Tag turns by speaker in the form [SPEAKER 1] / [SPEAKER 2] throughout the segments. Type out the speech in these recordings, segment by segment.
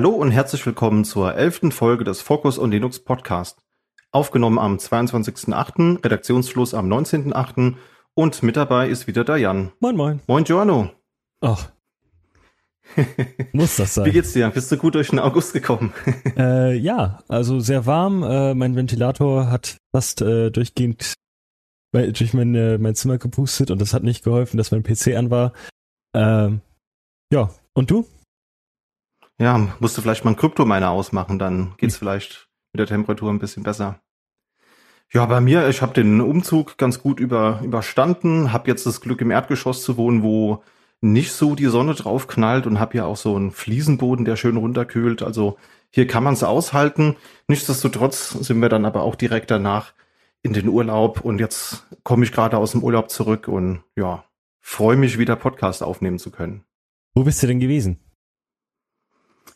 [SPEAKER 1] Hallo und herzlich willkommen zur elften Folge des Focus on Linux Podcast. Aufgenommen am 22.08., Redaktionsschluss am 19.08. und mit dabei ist wieder der Jan.
[SPEAKER 2] Moin, moin.
[SPEAKER 1] Moin, Giorno.
[SPEAKER 2] Ach. Muss das sein.
[SPEAKER 1] Wie geht's dir? Bist du gut durch den August gekommen?
[SPEAKER 2] äh, ja, also sehr warm. Äh, mein Ventilator hat fast äh, durchgehend durch mein, äh, mein Zimmer gepustet und das hat nicht geholfen, dass mein PC an war. Ähm, ja, und du?
[SPEAKER 1] Ja, musst du vielleicht mal einen Kryptominer ausmachen, dann geht's hm. vielleicht mit der Temperatur ein bisschen besser. Ja, bei mir, ich habe den Umzug ganz gut über, überstanden, habe jetzt das Glück im Erdgeschoss zu wohnen, wo nicht so die Sonne drauf knallt und habe ja auch so einen Fliesenboden, der schön runterkühlt. Also hier kann man es aushalten. Nichtsdestotrotz sind wir dann aber auch direkt danach in den Urlaub und jetzt komme ich gerade aus dem Urlaub zurück und ja, freue mich wieder Podcast aufnehmen zu können.
[SPEAKER 2] Wo bist du denn gewesen?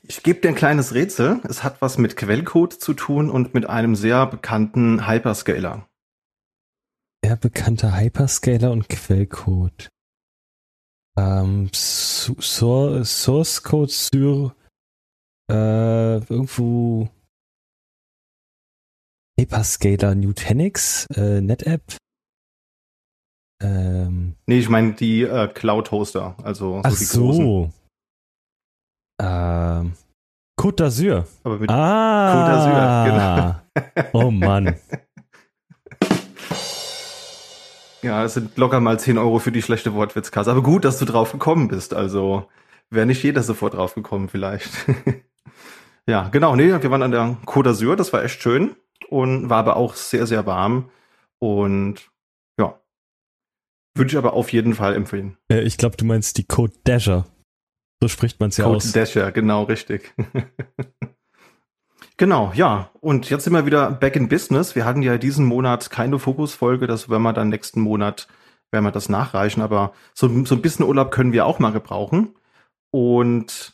[SPEAKER 1] Ich gebe dir ein kleines Rätsel. Es hat was mit Quellcode zu tun und mit einem sehr bekannten Hyperscaler.
[SPEAKER 2] Sehr bekannter Hyperscaler und Quellcode. Ähm, Source Code sur äh, irgendwo Hyperscaler Nutanix, äh, NetApp.
[SPEAKER 1] Ähm, nee, ich meine die äh, Cloud-Hoster, also
[SPEAKER 2] so ach so. Ähm, Côte d'Azur.
[SPEAKER 1] Aber mit ah,
[SPEAKER 2] Côte d'Azur, genau. oh Mann.
[SPEAKER 1] Ja, es sind locker mal 10 Euro für die schlechte Wortwitzkasse. Aber gut, dass du drauf gekommen bist. Also wäre nicht jeder sofort drauf gekommen vielleicht. ja, genau. Nee, wir waren an der Côte d'Azur. Das war echt schön und war aber auch sehr, sehr warm. Und ja, würde ich aber auf jeden Fall empfehlen.
[SPEAKER 2] Äh, ich glaube, du meinst die Côte d'Azur. So spricht man es ja aus.
[SPEAKER 1] Dasher, genau, richtig. genau, ja. Und jetzt sind wir wieder back in business. Wir hatten ja diesen Monat keine Fokusfolge, das werden wir dann nächsten Monat, werden wir das nachreichen. Aber so, so ein bisschen Urlaub können wir auch mal gebrauchen. Und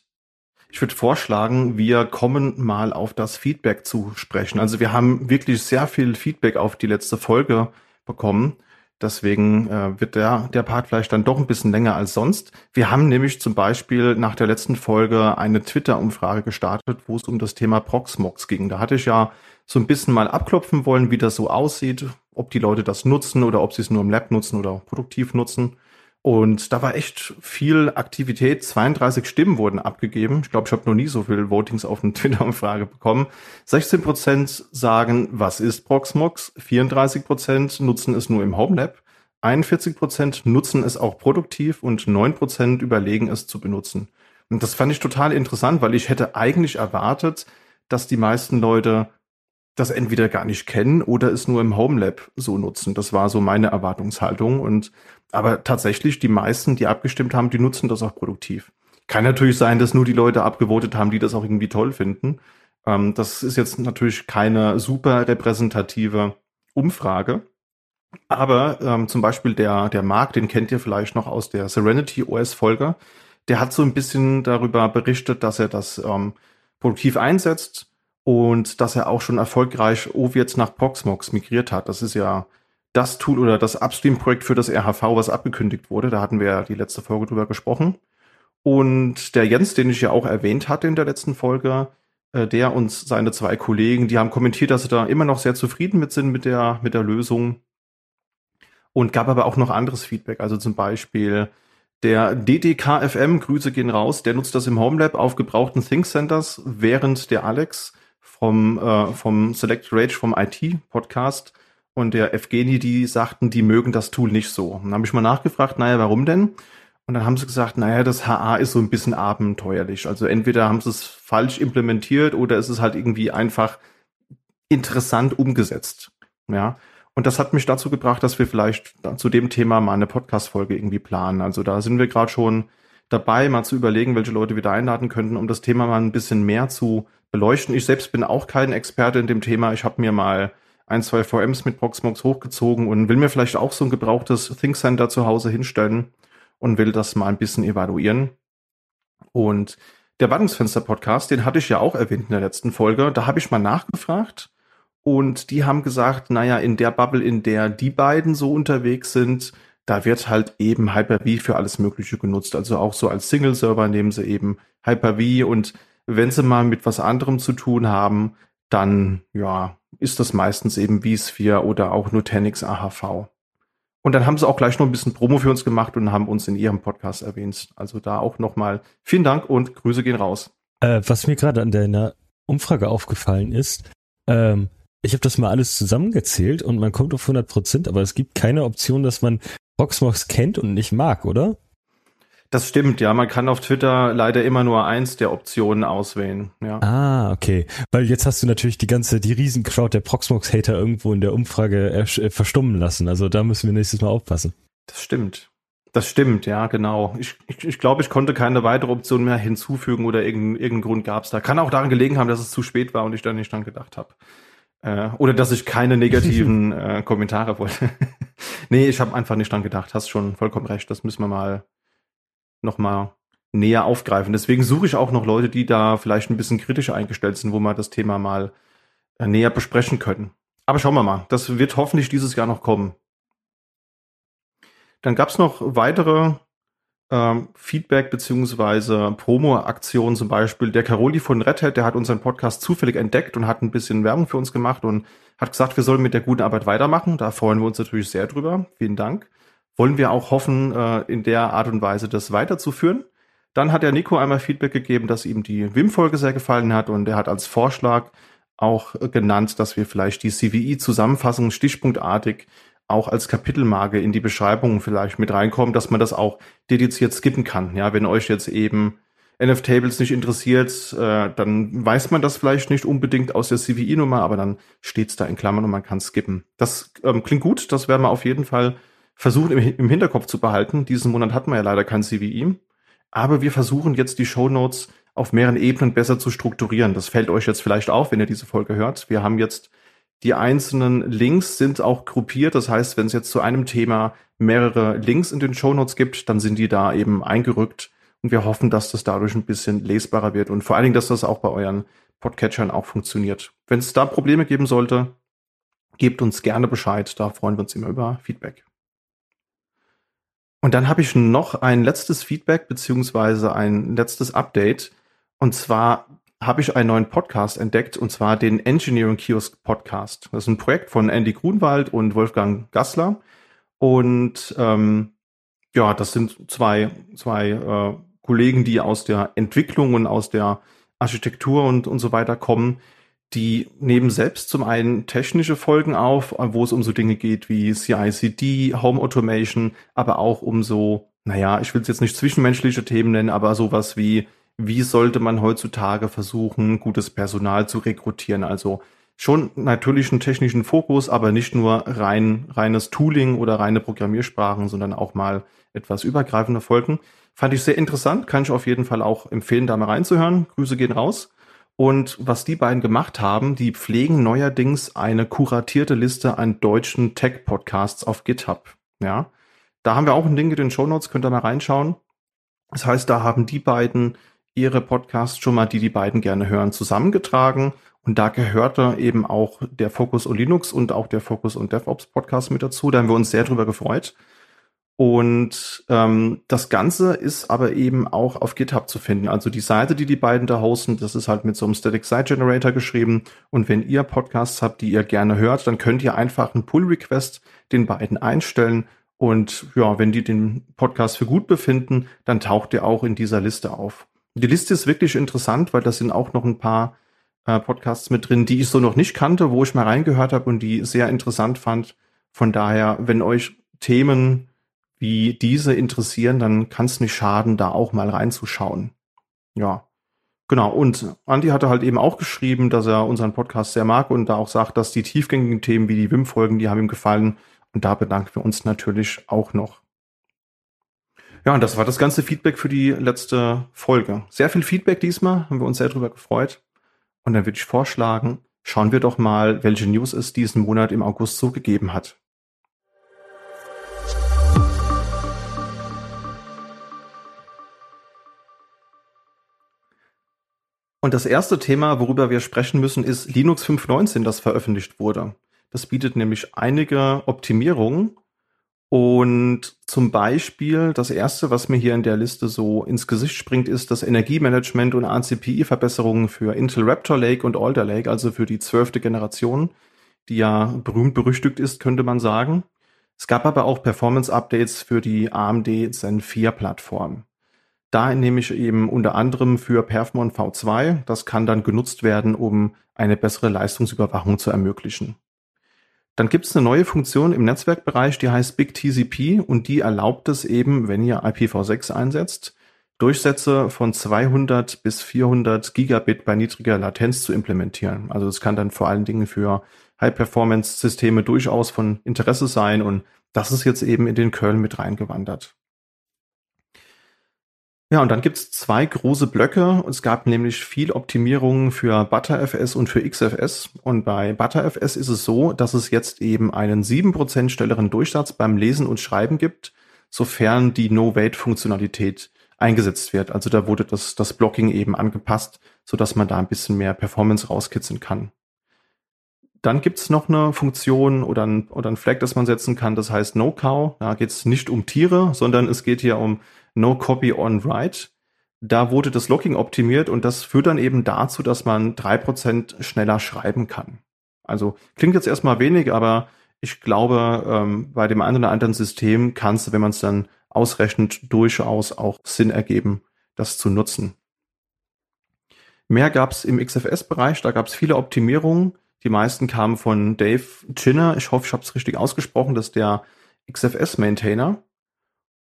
[SPEAKER 1] ich würde vorschlagen, wir kommen mal auf das Feedback zu sprechen. Also wir haben wirklich sehr viel Feedback auf die letzte Folge bekommen. Deswegen äh, wird der, der Part vielleicht dann doch ein bisschen länger als sonst. Wir haben nämlich zum Beispiel nach der letzten Folge eine Twitter-Umfrage gestartet, wo es um das Thema Proxmox ging. Da hatte ich ja so ein bisschen mal abklopfen wollen, wie das so aussieht, ob die Leute das nutzen oder ob sie es nur im Lab nutzen oder produktiv nutzen. Und da war echt viel Aktivität. 32 Stimmen wurden abgegeben. Ich glaube, ich habe noch nie so viel Votings auf eine Twitter-Umfrage bekommen. 16 Prozent sagen, was ist Proxmox? 34 Prozent nutzen es nur im Homelab. 41 Prozent nutzen es auch produktiv und 9 Prozent überlegen es zu benutzen. Und das fand ich total interessant, weil ich hätte eigentlich erwartet, dass die meisten Leute das entweder gar nicht kennen oder es nur im Homelab so nutzen. Das war so meine Erwartungshaltung. Und aber tatsächlich, die meisten, die abgestimmt haben, die nutzen das auch produktiv. Kann natürlich sein, dass nur die Leute abgevotet haben, die das auch irgendwie toll finden. Ähm, das ist jetzt natürlich keine super repräsentative Umfrage. Aber ähm, zum Beispiel der, der Marc, den kennt ihr vielleicht noch aus der Serenity OS-Folge, der hat so ein bisschen darüber berichtet, dass er das ähm, produktiv einsetzt und dass er auch schon erfolgreich OVIETs nach Proxmox migriert hat. Das ist ja das Tool oder das Upstream-Projekt für das RHV, was abgekündigt wurde. Da hatten wir ja die letzte Folge drüber gesprochen. Und der Jens, den ich ja auch erwähnt hatte in der letzten Folge, äh, der und seine zwei Kollegen, die haben kommentiert, dass sie da immer noch sehr zufrieden mit sind mit der, mit der Lösung. Und gab aber auch noch anderes Feedback. Also zum Beispiel der DDKFM, Grüße gehen raus, der nutzt das im Homelab auf gebrauchten Think Centers, während der Alex vom, äh, vom Select Rage vom IT-Podcast und der Evgeny, die sagten, die mögen das Tool nicht so. Und dann habe ich mal nachgefragt, naja, warum denn? Und dann haben sie gesagt, naja, das HA ist so ein bisschen abenteuerlich. Also entweder haben sie es falsch implementiert oder ist es halt irgendwie einfach interessant umgesetzt. Ja. Und das hat mich dazu gebracht, dass wir vielleicht zu dem Thema mal eine Podcast-Folge irgendwie planen. Also da sind wir gerade schon dabei, mal zu überlegen, welche Leute wir da einladen könnten, um das Thema mal ein bisschen mehr zu beleuchten. Ich selbst bin auch kein Experte in dem Thema. Ich habe mir mal ein, zwei VMs mit Proxmox hochgezogen und will mir vielleicht auch so ein gebrauchtes Think Center zu Hause hinstellen und will das mal ein bisschen evaluieren. Und der Wartungsfenster-Podcast, den hatte ich ja auch erwähnt in der letzten Folge. Da habe ich mal nachgefragt und die haben gesagt, naja, in der Bubble, in der die beiden so unterwegs sind, da wird halt eben Hyper-V für alles Mögliche genutzt. Also auch so als Single-Server nehmen sie eben Hyper-V und Wenn sie mal mit was anderem zu tun haben, dann ja, ist das meistens eben vSphere oder auch Nutanix AHV. Und dann haben sie auch gleich noch ein bisschen Promo für uns gemacht und haben uns in ihrem Podcast erwähnt. Also da auch nochmal vielen Dank und Grüße gehen raus.
[SPEAKER 2] Äh, was mir gerade an deiner Umfrage aufgefallen ist, ähm, ich habe das mal alles zusammengezählt und man kommt auf 100 Prozent, aber es gibt keine Option, dass man Proxmox kennt und nicht mag, oder?
[SPEAKER 1] Das stimmt, ja. Man kann auf Twitter leider immer nur eins der Optionen auswählen. Ja.
[SPEAKER 2] Ah, okay. Weil jetzt hast du natürlich die ganze, die Riesencrowd der Proxmox-Hater irgendwo in der Umfrage äh, verstummen lassen. Also da müssen wir nächstes Mal aufpassen.
[SPEAKER 1] Das stimmt. Das stimmt, ja, genau. Ich, ich, ich glaube, ich konnte keine weitere Option mehr hinzufügen oder irgendeinen irgendein Grund gab es da. Kann auch daran gelegen haben, dass es zu spät war und ich da nicht dran gedacht habe. Äh, oder dass ich keine negativen äh, Kommentare wollte. nee, ich habe einfach nicht dran gedacht. Hast schon vollkommen recht. Das müssen wir mal noch mal näher aufgreifen. Deswegen suche ich auch noch Leute, die da vielleicht ein bisschen kritischer eingestellt sind, wo wir das Thema mal äh, näher besprechen können. Aber schauen wir mal. Das wird hoffentlich dieses Jahr noch kommen. Dann gab es noch weitere ähm, Feedback beziehungsweise Promo-Aktionen, zum Beispiel der Caroli von Red Hat, der hat unseren Podcast zufällig entdeckt und hat ein bisschen Werbung für uns gemacht und hat gesagt, wir sollen mit der guten Arbeit weitermachen. Da freuen wir uns natürlich sehr drüber. Vielen Dank. Wollen wir auch hoffen, äh, in der Art und Weise das weiterzuführen. Dann hat der Nico einmal Feedback gegeben, dass ihm die WIM-Folge sehr gefallen hat und er hat als Vorschlag auch genannt, dass wir vielleicht die CVI-Zusammenfassung stichpunktartig auch als Kapitelmarke in die Beschreibung vielleicht mit reinkommen, dass man das auch dediziert skippen kann. Ja, wenn euch jetzt eben NF-Tables nicht interessiert, äh, dann weiß man das vielleicht nicht unbedingt aus der CVI-Nummer, aber dann steht's da in Klammern und man kann skippen. Das ähm, klingt gut, das werden wir auf jeden Fall versuchen im, Hinterkopf zu behalten. Diesen Monat hatten wir ja leider kein CVI, aber wir versuchen jetzt die Show Notes auf mehreren Ebenen besser zu strukturieren. Das fällt euch jetzt vielleicht auf, wenn ihr diese Folge hört. Wir haben jetzt die einzelnen Links sind auch gruppiert. Das heißt, wenn es jetzt zu einem Thema mehrere Links in den Show Notes gibt, dann sind die da eben eingerückt. Und wir hoffen, dass das dadurch ein bisschen lesbarer wird und vor allen Dingen, dass das auch bei euren Podcatchern auch funktioniert. Wenn es da Probleme geben sollte, gebt uns gerne Bescheid. Da freuen wir uns immer über Feedback. Und dann habe ich noch ein letztes Feedback beziehungsweise ein letztes Update. Und zwar habe ich einen neuen Podcast entdeckt, und zwar den Engineering Kiosk Podcast. Das ist ein Projekt von Andy Grunwald und Wolfgang Gassler. Und ähm, ja, das sind zwei, zwei äh, Kollegen, die aus der Entwicklung und aus der Architektur und, und so weiter kommen. Die nehmen selbst zum einen technische Folgen auf, wo es um so Dinge geht wie CI/CD, Home Automation, aber auch um so, naja, ich will es jetzt nicht zwischenmenschliche Themen nennen, aber sowas wie wie sollte man heutzutage versuchen, gutes Personal zu rekrutieren. Also schon natürlich einen technischen Fokus, aber nicht nur rein reines Tooling oder reine Programmiersprachen, sondern auch mal etwas übergreifende Folgen. Fand ich sehr interessant, kann ich auf jeden Fall auch empfehlen, da mal reinzuhören. Grüße gehen raus. Und was die beiden gemacht haben, die pflegen neuerdings eine kuratierte Liste an deutschen Tech-Podcasts auf GitHub. Ja, da haben wir auch ein Link in den Show Notes, könnt ihr mal reinschauen. Das heißt, da haben die beiden ihre Podcasts schon mal, die die beiden gerne hören, zusammengetragen. Und da gehörte eben auch der Focus on Linux und auch der Focus on DevOps Podcast mit dazu. Da haben wir uns sehr drüber gefreut. Und ähm, das Ganze ist aber eben auch auf GitHub zu finden. Also die Seite, die die beiden da hosten, das ist halt mit so einem Static Site Generator geschrieben. Und wenn ihr Podcasts habt, die ihr gerne hört, dann könnt ihr einfach einen Pull Request den beiden einstellen. Und ja, wenn die den Podcast für gut befinden, dann taucht ihr auch in dieser Liste auf. Die Liste ist wirklich interessant, weil da sind auch noch ein paar äh, Podcasts mit drin, die ich so noch nicht kannte, wo ich mal reingehört habe und die sehr interessant fand. Von daher, wenn euch Themen wie diese interessieren, dann kann es nicht schaden, da auch mal reinzuschauen. Ja, genau. Und Andy hatte halt eben auch geschrieben, dass er unseren Podcast sehr mag und da auch sagt, dass die tiefgängigen Themen wie die WIM-Folgen, die haben ihm gefallen. Und da bedanken wir uns natürlich auch noch. Ja, und das war das ganze Feedback für die letzte Folge. Sehr viel Feedback diesmal, haben wir uns sehr drüber gefreut. Und dann würde ich vorschlagen, schauen wir doch mal, welche News es diesen Monat im August so gegeben hat. Und das erste Thema, worüber wir sprechen müssen, ist Linux 5.19, das veröffentlicht wurde. Das bietet nämlich einige Optimierungen Und zum Beispiel, das erste, was mir hier in der Liste so ins Gesicht springt, ist das Energiemanagement und ACPI-Verbesserungen für Intel Raptor Lake und Alder Lake, also für die zwölfte Generation, die ja berühmt berüchtigt ist, könnte man sagen. Es gab aber auch Performance-Updates für die AMD Zen 4 Plattform. Da nehme ich eben unter anderem für Perfmon V2. Das kann dann genutzt werden, um eine bessere Leistungsüberwachung zu ermöglichen. Dann gibt es eine neue Funktion im Netzwerkbereich, die heißt Big TCP und die erlaubt es eben, wenn ihr IPv6 einsetzt, Durchsätze von 200 bis 400 Gigabit bei niedriger Latenz zu implementieren. Also das kann dann vor allen Dingen für High-Performance-Systeme durchaus von Interesse sein und das ist jetzt eben in den Kernel mit reingewandert. Ja, und dann gibt's zwei große Blöcke. Es gab nämlich viel Optimierungen für ButterFS und für XFS. Und bei ButterFS ist es so, dass es jetzt eben einen sieben Prozent schnelleren Durchsatz beim Lesen und Schreiben gibt, sofern die No-Wait-Funktionalität eingesetzt wird. Also da wurde das, das Blocking eben angepasst, sodass man da ein bisschen mehr Performance rauskitzeln kann. Dann gibt's noch eine Funktion oder ein, oder ein Flag, das man setzen kann, das heißt No-Cow. Da geht's nicht um Tiere, sondern es geht hier um No Copy on Write. Da wurde das Locking optimiert und das führt dann eben dazu, dass man drei Prozent schneller schreiben kann. Also klingt jetzt erstmal wenig, aber ich glaube, ähm, bei dem einen oder anderen System kann es, wenn man es dann ausrechnet, durchaus auch Sinn ergeben, das zu nutzen. Mehr gab es im XFS-Bereich, da gab es viele Optimierungen. Die meisten kamen von Dave Chinner. Ich hoffe, ich habe es richtig ausgesprochen. Das ist der XFS-Maintainer.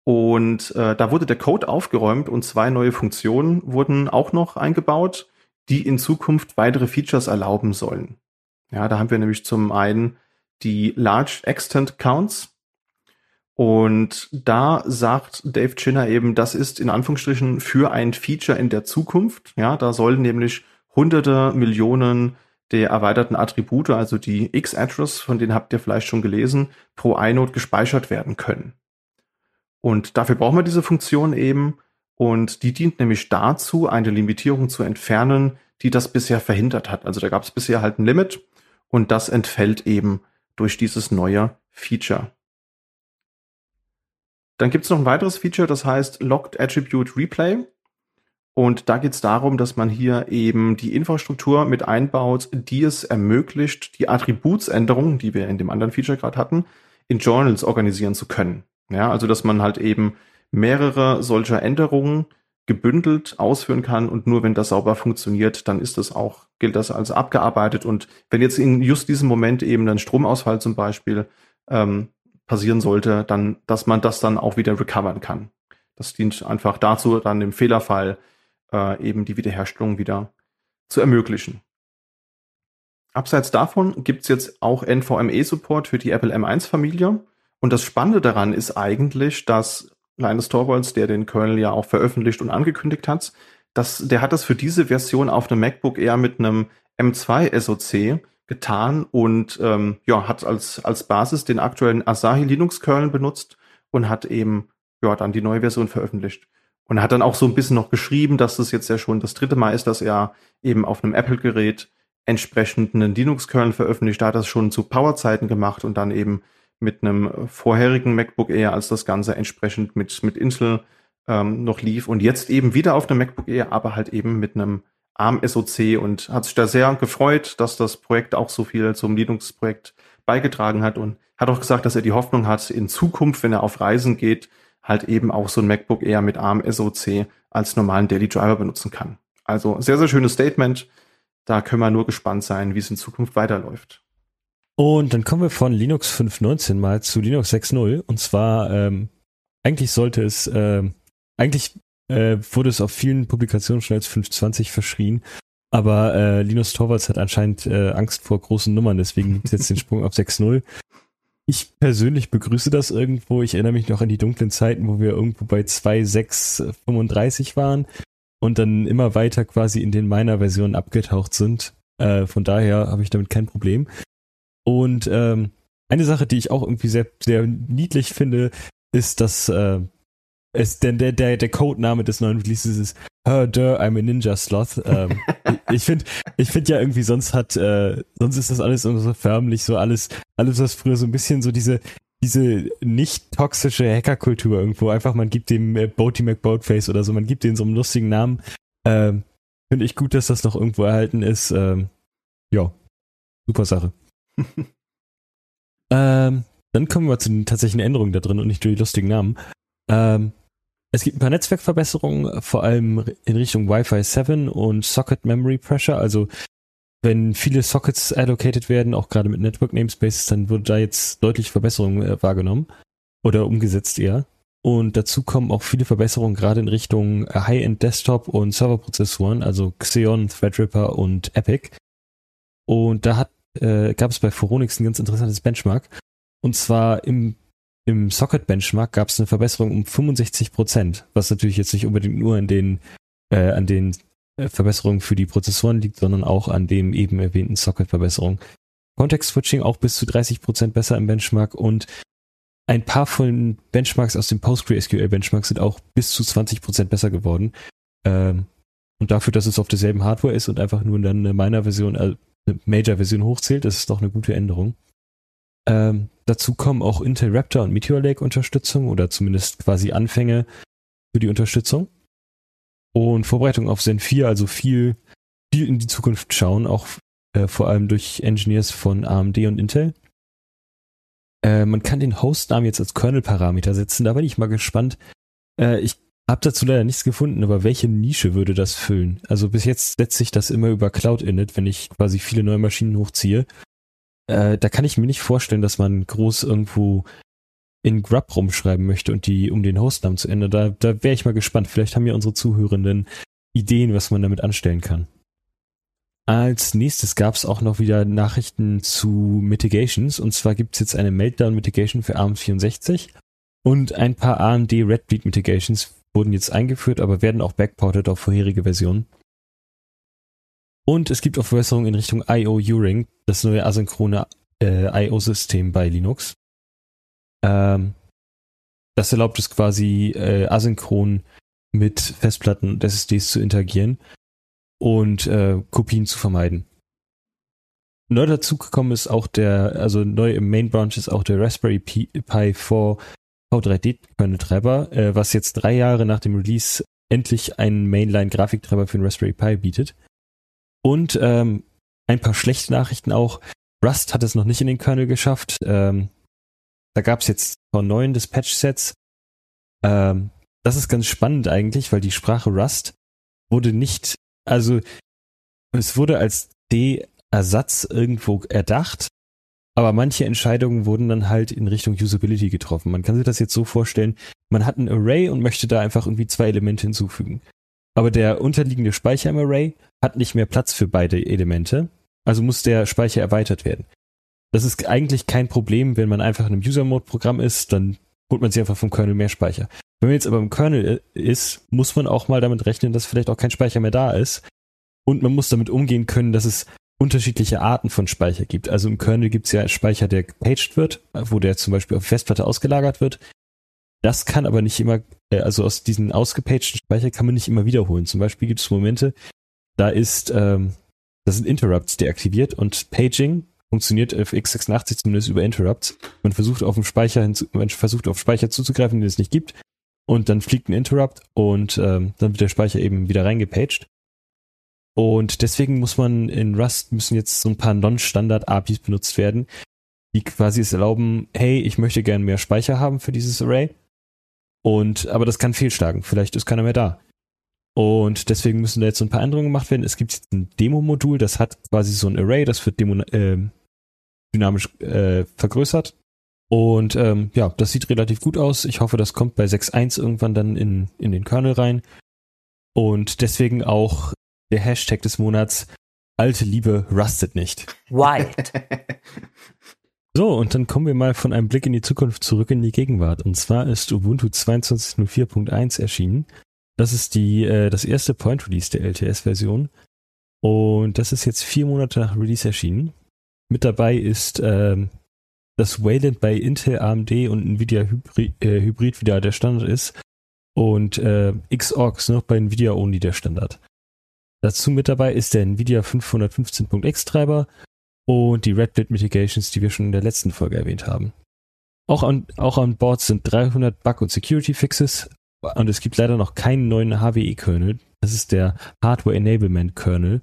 [SPEAKER 1] Und äh, da wurde der Code aufgeräumt und zwei neue Funktionen wurden auch noch eingebaut, die in Zukunft weitere Features erlauben sollen. Ja, da haben wir nämlich zum einen die Large Extent Counts. Und da sagt Dave Chinner eben, das ist in Anführungsstrichen für ein Feature in der Zukunft. Ja, da sollen nämlich hunderte Millionen der erweiterten Attribute, also die X-Address, von denen habt ihr vielleicht schon gelesen, pro iNode gespeichert werden können. Und dafür brauchen wir diese Funktion eben. Und die dient nämlich dazu, eine Limitierung zu entfernen, die das bisher verhindert hat. Also da gab es bisher halt ein Limit und das entfällt eben durch dieses neue Feature. Dann gibt es noch ein weiteres Feature, das heißt Locked Attribute Replay. Und da geht es darum, dass man hier eben die Infrastruktur mit einbaut, die es ermöglicht, die Attributsänderungen, die wir in dem anderen Feature gerade hatten, in Journals organisieren zu können. Ja, also dass man halt eben mehrere solcher Änderungen gebündelt ausführen kann und nur wenn das sauber funktioniert, dann ist das auch, gilt das als abgearbeitet. Und wenn jetzt in just diesem Moment eben ein Stromausfall zum Beispiel ähm, passieren sollte, dann, dass man das dann auch wieder recovern kann. Das dient einfach dazu, dann im Fehlerfall äh, eben die Wiederherstellung wieder zu ermöglichen. Abseits davon gibt's jetzt auch NVMe-Support für die Apple M1-Familie. Und das Spannende daran ist eigentlich, dass Linus Torvalds, der den Kernel ja auch veröffentlicht und angekündigt hat, dass der hat das für diese Version auf einem MacBook eher mit einem M2 SoC getan und ähm, ja hat als als Basis den aktuellen Asahi Linux Kernel benutzt und hat eben ja dann die neue Version veröffentlicht und hat dann auch so ein bisschen noch geschrieben, dass das jetzt ja schon das dritte Mal ist, dass er eben auf einem Apple Gerät entsprechend einen Linux Kernel veröffentlicht. Da hat das schon zu Powerzeiten gemacht und dann eben mit einem vorherigen MacBook Air, als das Ganze entsprechend mit, mit Intel ähm, noch lief und jetzt eben wieder auf einem MacBook Air, aber halt eben mit einem ARM SoC und hat sich da sehr gefreut, dass das Projekt auch so viel zum Linux-Projekt beigetragen hat und hat auch gesagt, dass er die Hoffnung hat, in Zukunft, wenn er auf Reisen geht, halt eben auch so ein MacBook Air mit ARM SoC als normalen Daily Driver benutzen kann. Also sehr, sehr schönes Statement. Da können wir nur gespannt sein, wie es in Zukunft weiterläuft.
[SPEAKER 2] Und dann kommen wir von Linux 5.19 mal zu Linux 6.0. Und zwar, ähm, eigentlich sollte es, äh, eigentlich äh, wurde es auf vielen Publikationen schon als 5.20 verschrien. Aber äh, Linus Torvalds hat anscheinend äh, Angst vor großen Nummern, deswegen gibt es jetzt den Sprung auf 6.0. Ich persönlich begrüße das irgendwo. Ich erinnere mich noch an die dunklen Zeiten, wo wir irgendwo bei 2.6.35 waren und dann immer weiter quasi in den meiner Versionen abgetaucht sind. Äh, von daher habe ich damit kein Problem. Und ähm, eine Sache, die ich auch irgendwie sehr, sehr niedlich finde, ist, dass äh, es denn der, der, der Codename des neuen Releases ist Her Dur, I'm a Ninja Sloth. Ähm, ich finde, ich finde ja irgendwie sonst hat, äh, sonst ist das alles so förmlich, so alles, alles, was früher so ein bisschen so diese, diese nicht toxische Hackerkultur irgendwo. Einfach, man gibt dem äh, Boaty McBoatface oder so, man gibt denen so einen lustigen Namen. Ähm, Finde ich gut, dass das noch irgendwo erhalten ist. Ähm, ja, super Sache. ähm, dann kommen wir zu den tatsächlichen Änderungen da drin und nicht durch die lustigen Namen. Ähm, es gibt ein paar Netzwerkverbesserungen, vor allem in Richtung Wi-Fi 7 und Socket Memory Pressure. Also wenn viele Sockets allocated werden, auch gerade mit Network Namespaces, dann wird da jetzt deutlich Verbesserungen äh, wahrgenommen oder umgesetzt eher. Und dazu kommen auch viele Verbesserungen gerade in Richtung äh, High-End Desktop und Serverprozessoren, also Xeon, Threadripper und Epic. Und da hat, äh, gab es bei Phoronix ein ganz interessantes Benchmark. Und zwar im, im Socket-Benchmark gab es eine Verbesserung um 65 Prozent, was natürlich jetzt nicht unbedingt nur an den, äh, an den äh, Verbesserungen für die Prozessoren liegt, sondern auch an dem eben erwähnten Socket-Verbesserungen. Context-Switching auch bis zu 30 Prozent besser im Benchmark und ein paar von Benchmarks aus dem PostgreSQL-Benchmark sind auch bis zu 20 Prozent besser geworden. Ähm, und dafür, dass es auf derselben Hardware ist und einfach nur dann eine Minor-Version, äh, eine Major-Version hochzählt, ist doch eine gute Änderung. Ähm, dazu kommen auch Intel Raptor und Meteor Lake Unterstützung oder zumindest quasi Anfänge für die Unterstützung. Und Vorbereitung auf Zen 4, also viel, viel in die Zukunft schauen, auch äh, vor allem durch Engineers von AMD und Intel. Äh, man kann den Hostnamen jetzt als Kernel-Parameter setzen, da bin ich mal gespannt. Äh, ich hab dazu leider nichts gefunden, aber welche Nische würde das füllen? Also bis jetzt setze ich das immer über Cloud Init, wenn ich quasi viele neue Maschinen hochziehe. Äh, da kann ich mir nicht vorstellen, dass man groß irgendwo in Grub rumschreiben möchte und die, um den Hostnamen zu ändern. Da, da wäre ich mal gespannt. Vielleicht haben ja unsere Zuhörenden Ideen, was man damit anstellen kann. Als nächstes gab es auch noch wieder Nachrichten zu Mitigations. Und zwar gibt es jetzt eine Meltdown Mitigation für ARM64 und ein paar AMD Redbeat Mitigations wurden jetzt eingeführt, aber werden auch backported auf vorherige Versionen. Und es gibt auch Verbesserungen in Richtung IO Uring, das neue asynchrone äh, IO-System bei Linux. Ähm, das erlaubt es quasi äh, asynchron mit Festplatten und SSDs zu interagieren und äh, Kopien zu vermeiden. Neu dazugekommen ist auch der, also neu im Main Branch ist auch der Raspberry Pi 4 V3D-Kernel-Treiber, äh, was jetzt drei Jahre nach dem Release endlich einen Mainline-Grafiktreiber für den Raspberry Pi bietet. Und ähm, ein paar schlechte Nachrichten auch. Rust hat es noch nicht in den Kernel geschafft. Ähm, da gab es jetzt von neuen des Patch-Sets. Ähm, das ist ganz spannend eigentlich, weil die Sprache Rust wurde nicht, also es wurde als D-Ersatz irgendwo erdacht, aber manche Entscheidungen wurden dann halt in Richtung Usability getroffen. Man kann sich das jetzt so vorstellen, man hat ein Array und möchte da einfach irgendwie zwei Elemente hinzufügen. Aber der unterliegende Speicher im Array hat nicht mehr Platz für beide Elemente, also muss der Speicher erweitert werden. Das ist eigentlich kein Problem, wenn man einfach in einem User-Mode-Programm ist, dann holt man sich einfach vom Kernel mehr Speicher. Wenn man jetzt aber im Kernel ist, muss man auch mal damit rechnen, dass vielleicht auch kein Speicher mehr da ist. Und man muss damit umgehen können, dass es unterschiedliche Arten von Speicher gibt. Also im Kernel gibt es ja Speicher, der gepaged wird, wo der zum Beispiel auf Festplatte ausgelagert wird. Das kann aber nicht immer, äh, also aus diesen ausgepagten Speicher kann man nicht immer wiederholen. Zum Beispiel gibt es Momente, da ist, ähm, da sind Interrupts deaktiviert und Paging funktioniert auf x86 zumindest über Interrupts. Man versucht auf dem Speicher man versucht auf Speicher zuzugreifen, den es nicht gibt. Und dann fliegt ein Interrupt und ähm, dann wird der Speicher eben wieder reingepaged. Und deswegen muss man in Rust müssen jetzt so ein paar Non-Standard-APIs benutzt werden, die quasi es erlauben, hey, ich möchte gerne mehr Speicher haben für dieses Array. Und, aber das kann fehlschlagen. Vielleicht ist keiner mehr da. Und deswegen müssen da jetzt so ein paar Änderungen gemacht werden. Es gibt jetzt ein Demo-Modul, das hat quasi so ein Array, das wird demo, äh, dynamisch äh, vergrößert. Und ähm, ja, das sieht relativ gut aus. Ich hoffe, das kommt bei 6.1 irgendwann dann in, in den Kernel rein. Und deswegen auch der Hashtag des Monats, alte Liebe rustet nicht.
[SPEAKER 3] White.
[SPEAKER 2] So, und dann kommen wir mal von einem Blick in die Zukunft zurück in die Gegenwart. Und zwar ist Ubuntu 22.04.1 erschienen. Das ist die, äh, das erste Point Release der LTS-Version. Und das ist jetzt vier Monate nach Release erschienen. Mit dabei ist ähm, das Wayland bei Intel, AMD und Nvidia Hybrid, äh, Hybrid wieder der Standard ist. Und äh, Xorgs noch bei Nvidia Only der Standard. Dazu mit dabei ist der Nvidia 515.x Treiber und die Redbit Mitigations, die wir schon in der letzten Folge erwähnt haben. Auch an, auch an Bord sind 300 Bug- und Security-Fixes und es gibt leider noch keinen neuen HWE-Kernel. Das ist der Hardware Enablement Kernel.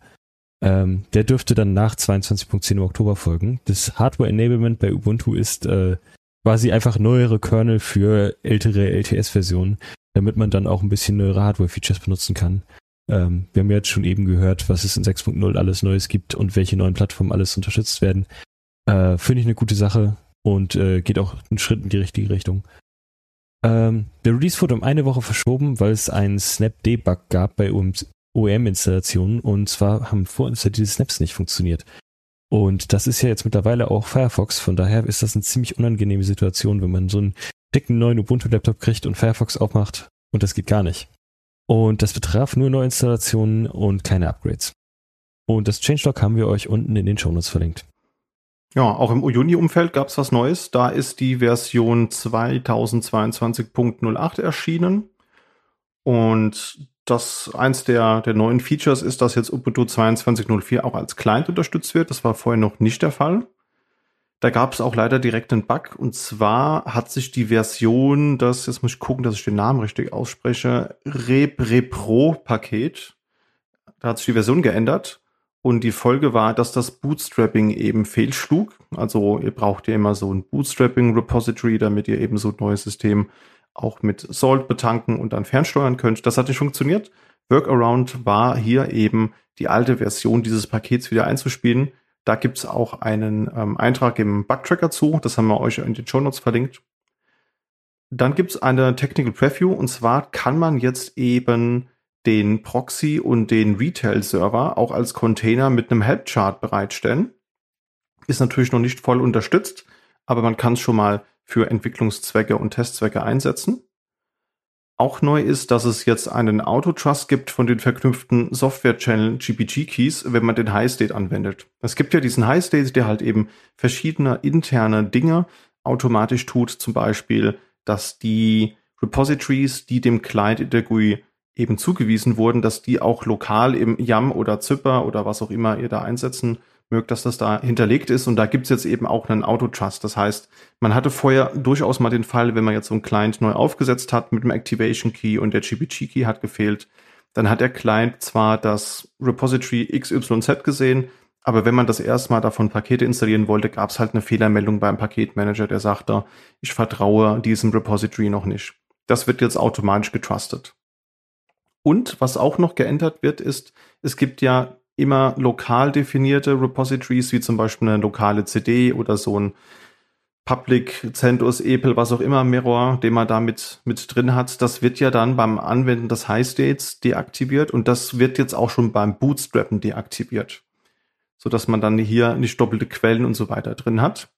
[SPEAKER 2] Ähm, der dürfte dann nach 22.10 Uhr Oktober folgen. Das Hardware Enablement bei Ubuntu ist äh, quasi einfach neuere Kernel für ältere LTS-Versionen, damit man dann auch ein bisschen neuere Hardware-Features benutzen kann. Ähm, wir haben ja jetzt schon eben gehört, was es in 6.0 alles Neues gibt und welche neuen Plattformen alles unterstützt werden. Äh, Finde ich eine gute Sache und äh, geht auch einen Schritt in die richtige Richtung. Ähm, der Release wurde um eine Woche verschoben, weil es einen Snap-Debug gab bei OEM-Installationen und zwar haben vorinstallierte Snaps nicht funktioniert. Und das ist ja jetzt mittlerweile auch Firefox, von daher ist das eine ziemlich unangenehme Situation, wenn man so einen dicken neuen Ubuntu-Laptop kriegt und Firefox aufmacht und das geht gar nicht. Und das betraf nur Neuinstallationen und keine Upgrades. Und das Changelog haben wir euch unten in den Shownotes verlinkt.
[SPEAKER 1] Ja, auch im Uni-Umfeld gab es was Neues. Da ist die Version 2022.08 erschienen. Und das eins der, der neuen Features ist, dass jetzt Ubuntu 22.04 auch als Client unterstützt wird. Das war vorher noch nicht der Fall. Da gab es auch leider direkt einen Bug. Und zwar hat sich die Version, das, jetzt muss ich gucken, dass ich den Namen richtig ausspreche, RepRepro-Paket, da hat sich die Version geändert. Und die Folge war, dass das Bootstrapping eben fehlschlug. Also ihr braucht ja immer so ein Bootstrapping-Repository, damit ihr eben so ein neues System auch mit Salt betanken und dann fernsteuern könnt. Das hat nicht funktioniert. Workaround war hier eben die alte Version dieses Pakets wieder einzuspielen. Da gibt's auch einen ähm, Eintrag im Bugtracker zu. Das haben wir euch in den Show Notes verlinkt. Dann gibt's eine Technical Preview und zwar kann man jetzt eben den Proxy und den Retail-Server auch als Container mit einem Help-Chart bereitstellen. Ist natürlich noch nicht voll unterstützt, aber man kann es schon mal für Entwicklungszwecke und Testzwecke einsetzen. Auch neu ist, dass es jetzt einen Autotrust gibt von den verknüpften Software-Channel GPG-Keys, wenn man den High-State anwendet. Es gibt ja diesen High-State, der halt eben verschiedene interne Dinge automatisch tut, zum Beispiel, dass die Repositories, die dem Client in der GUI eben zugewiesen wurden, dass die auch lokal im YAM oder Zypper oder was auch immer ihr da einsetzen mögt, dass das da hinterlegt ist. Und da gibt's jetzt eben auch einen Autotrust. Das heißt, man hatte vorher durchaus mal den Fall, wenn man jetzt so einen Client neu aufgesetzt hat mit dem Activation Key und der GPG Key hat gefehlt, dann hat der Client zwar das Repository XYZ gesehen, aber wenn man das erstmal davon Pakete installieren wollte, gab's halt eine Fehlermeldung beim Paketmanager, der sagte, ich vertraue diesem Repository noch nicht. Das wird jetzt automatisch getrustet. Und was auch noch geändert wird, ist, es gibt ja immer lokal definierte Repositories, wie zum Beispiel eine lokale CD oder so ein Public, CentOS, Apple, was auch immer, Mirror, den man da mit, mit drin hat, das wird ja dann beim Anwenden des High States deaktiviert und das wird jetzt auch schon beim Bootstrappen deaktiviert. So dass man dann hier nicht doppelte Quellen und so weiter drin hat.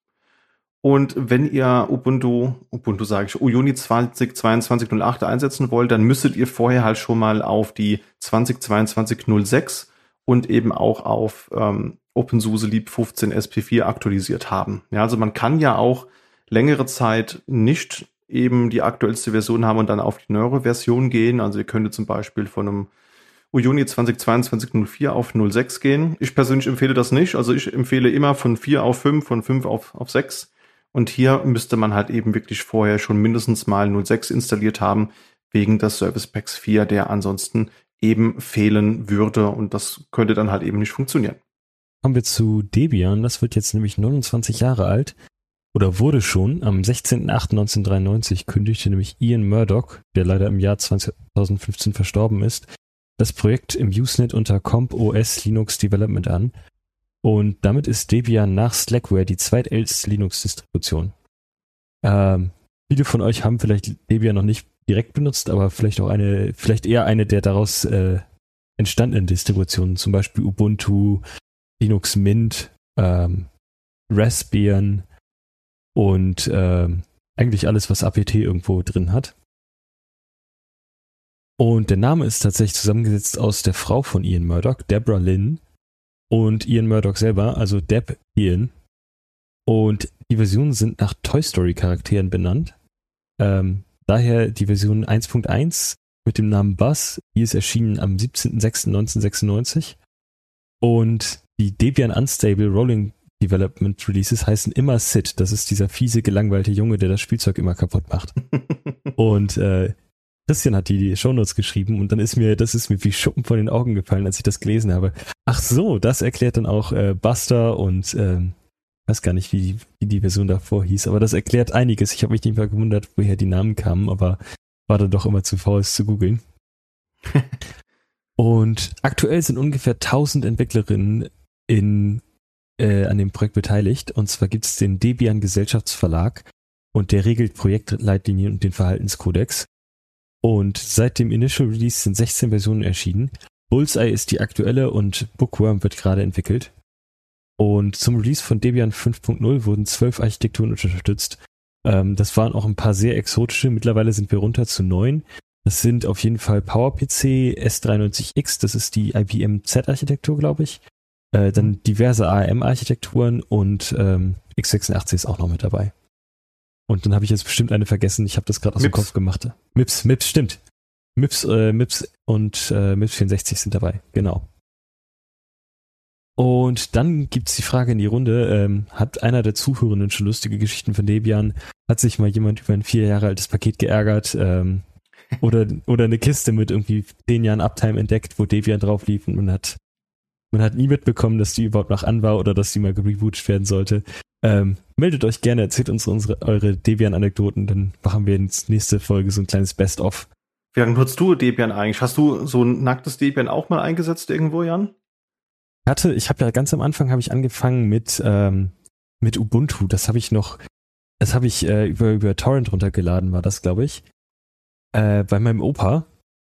[SPEAKER 1] Und wenn ihr Ubuntu, Ubuntu sage ich, Uni 2022.08 einsetzen wollt, dann müsstet ihr vorher halt schon mal auf die 2022.06 und eben auch auf ähm, OpenSUSE Leap 15 SP4 aktualisiert haben. Ja, also man kann ja auch längere Zeit nicht eben die aktuellste Version haben und dann auf die neuere Version gehen. Also ihr könntet zum Beispiel von einem Juni 2022 04 auf 06 gehen. Ich persönlich empfehle das nicht. Also ich empfehle immer von 4 auf 5, von 5 auf, auf 6 und hier müsste man halt eben wirklich vorher schon mindestens mal 06 installiert haben, wegen des Service Packs 4, der ansonsten eben fehlen würde. Und das könnte dann halt eben nicht funktionieren.
[SPEAKER 2] Kommen wir zu Debian. Das wird jetzt nämlich 29 Jahre alt. Oder wurde schon. Am 16.08.1993 kündigte nämlich Ian Murdoch, der leider im Jahr 2015 verstorben ist, das Projekt im Usenet unter Comp OS Linux Development an und damit ist Debian nach Slackware die zweitälteste Linux-Distribution. Ähm, viele von euch haben vielleicht Debian noch nicht direkt benutzt, aber vielleicht auch eine, vielleicht eher eine der daraus äh, entstandenen Distributionen, zum Beispiel Ubuntu, Linux Mint, ähm, Raspbian und ähm, eigentlich alles, was APT irgendwo drin hat. Und der Name ist tatsächlich zusammengesetzt aus der Frau von Ian Murdoch, Deborah Lynn, und Ian Murdoch selber, also Deb Ian. Und die Versionen sind nach Toy Story Charakteren benannt. Ähm, daher die Version 1.1 mit dem Namen Buzz, die ist erschienen am 17.06.1996. Und die Debian Unstable Rolling Development Releases heißen immer Sid. Das ist dieser fiese, gelangweilte Junge, der das Spielzeug immer kaputt macht. und äh, Christian hat die, die Shownotes geschrieben und dann ist mir, das ist mir wie Schuppen von den Augen gefallen, als ich das gelesen habe. Ach so, das erklärt dann auch äh, Buster und ähm, weiß gar nicht, wie, wie die Version davor hieß, aber das erklärt einiges. Ich habe mich nicht mal gewundert, woher die Namen kamen, aber war dann doch immer zu faul, es zu googeln. und aktuell sind ungefähr 1000 Entwicklerinnen in, äh, an dem Projekt beteiligt. Und zwar gibt es den Debian Gesellschaftsverlag und der regelt Projektleitlinien und den Verhaltenskodex. Und seit dem Initial Release sind 16 Versionen erschienen. Bullseye ist die aktuelle und Bookworm wird gerade entwickelt. Und zum Release von Debian 5.0 wurden zwölf Architekturen unterstützt. Ähm, das waren auch ein paar sehr exotische. Mittlerweile sind wir runter zu neun. Das sind auf jeden Fall PowerPC S93X, das ist die IBM Z-Architektur, glaube ich. Äh, dann diverse ARM-Architekturen und ähm, x86 ist auch noch mit dabei. Und dann habe ich jetzt bestimmt eine vergessen. Ich habe das gerade aus dem Kopf gemacht. MIPS, MIPS, stimmt. MIPS, äh, MIPS und äh, MIPS 64 sind dabei, genau. Und dann gibt's die Frage in die Runde, ähm, hat einer der Zuhörenden schon lustige Geschichten von Debian? Hat sich mal jemand über ein vier Jahre altes Paket geärgert? Ähm, oder, oder eine Kiste mit irgendwie zehn Jahren Uptime entdeckt, wo Debian drauf lief und man hat, man hat nie mitbekommen, dass die überhaupt noch an war oder dass die mal gerebootet werden sollte. Ähm, meldet euch gerne, erzählt uns unsere, eure Debian-Anekdoten, dann machen wir in der nächsten Folge so ein kleines Best-of.
[SPEAKER 1] Wie lange nutzt du Debian eigentlich? Hast du so ein nacktes Debian auch mal eingesetzt irgendwo, Jan?
[SPEAKER 2] Ich hatte, ich habe ja ganz am Anfang habe ich angefangen mit ähm, mit Ubuntu. Das habe ich noch, das habe ich äh, über über Torrent runtergeladen, war das, glaube ich, äh, bei meinem Opa.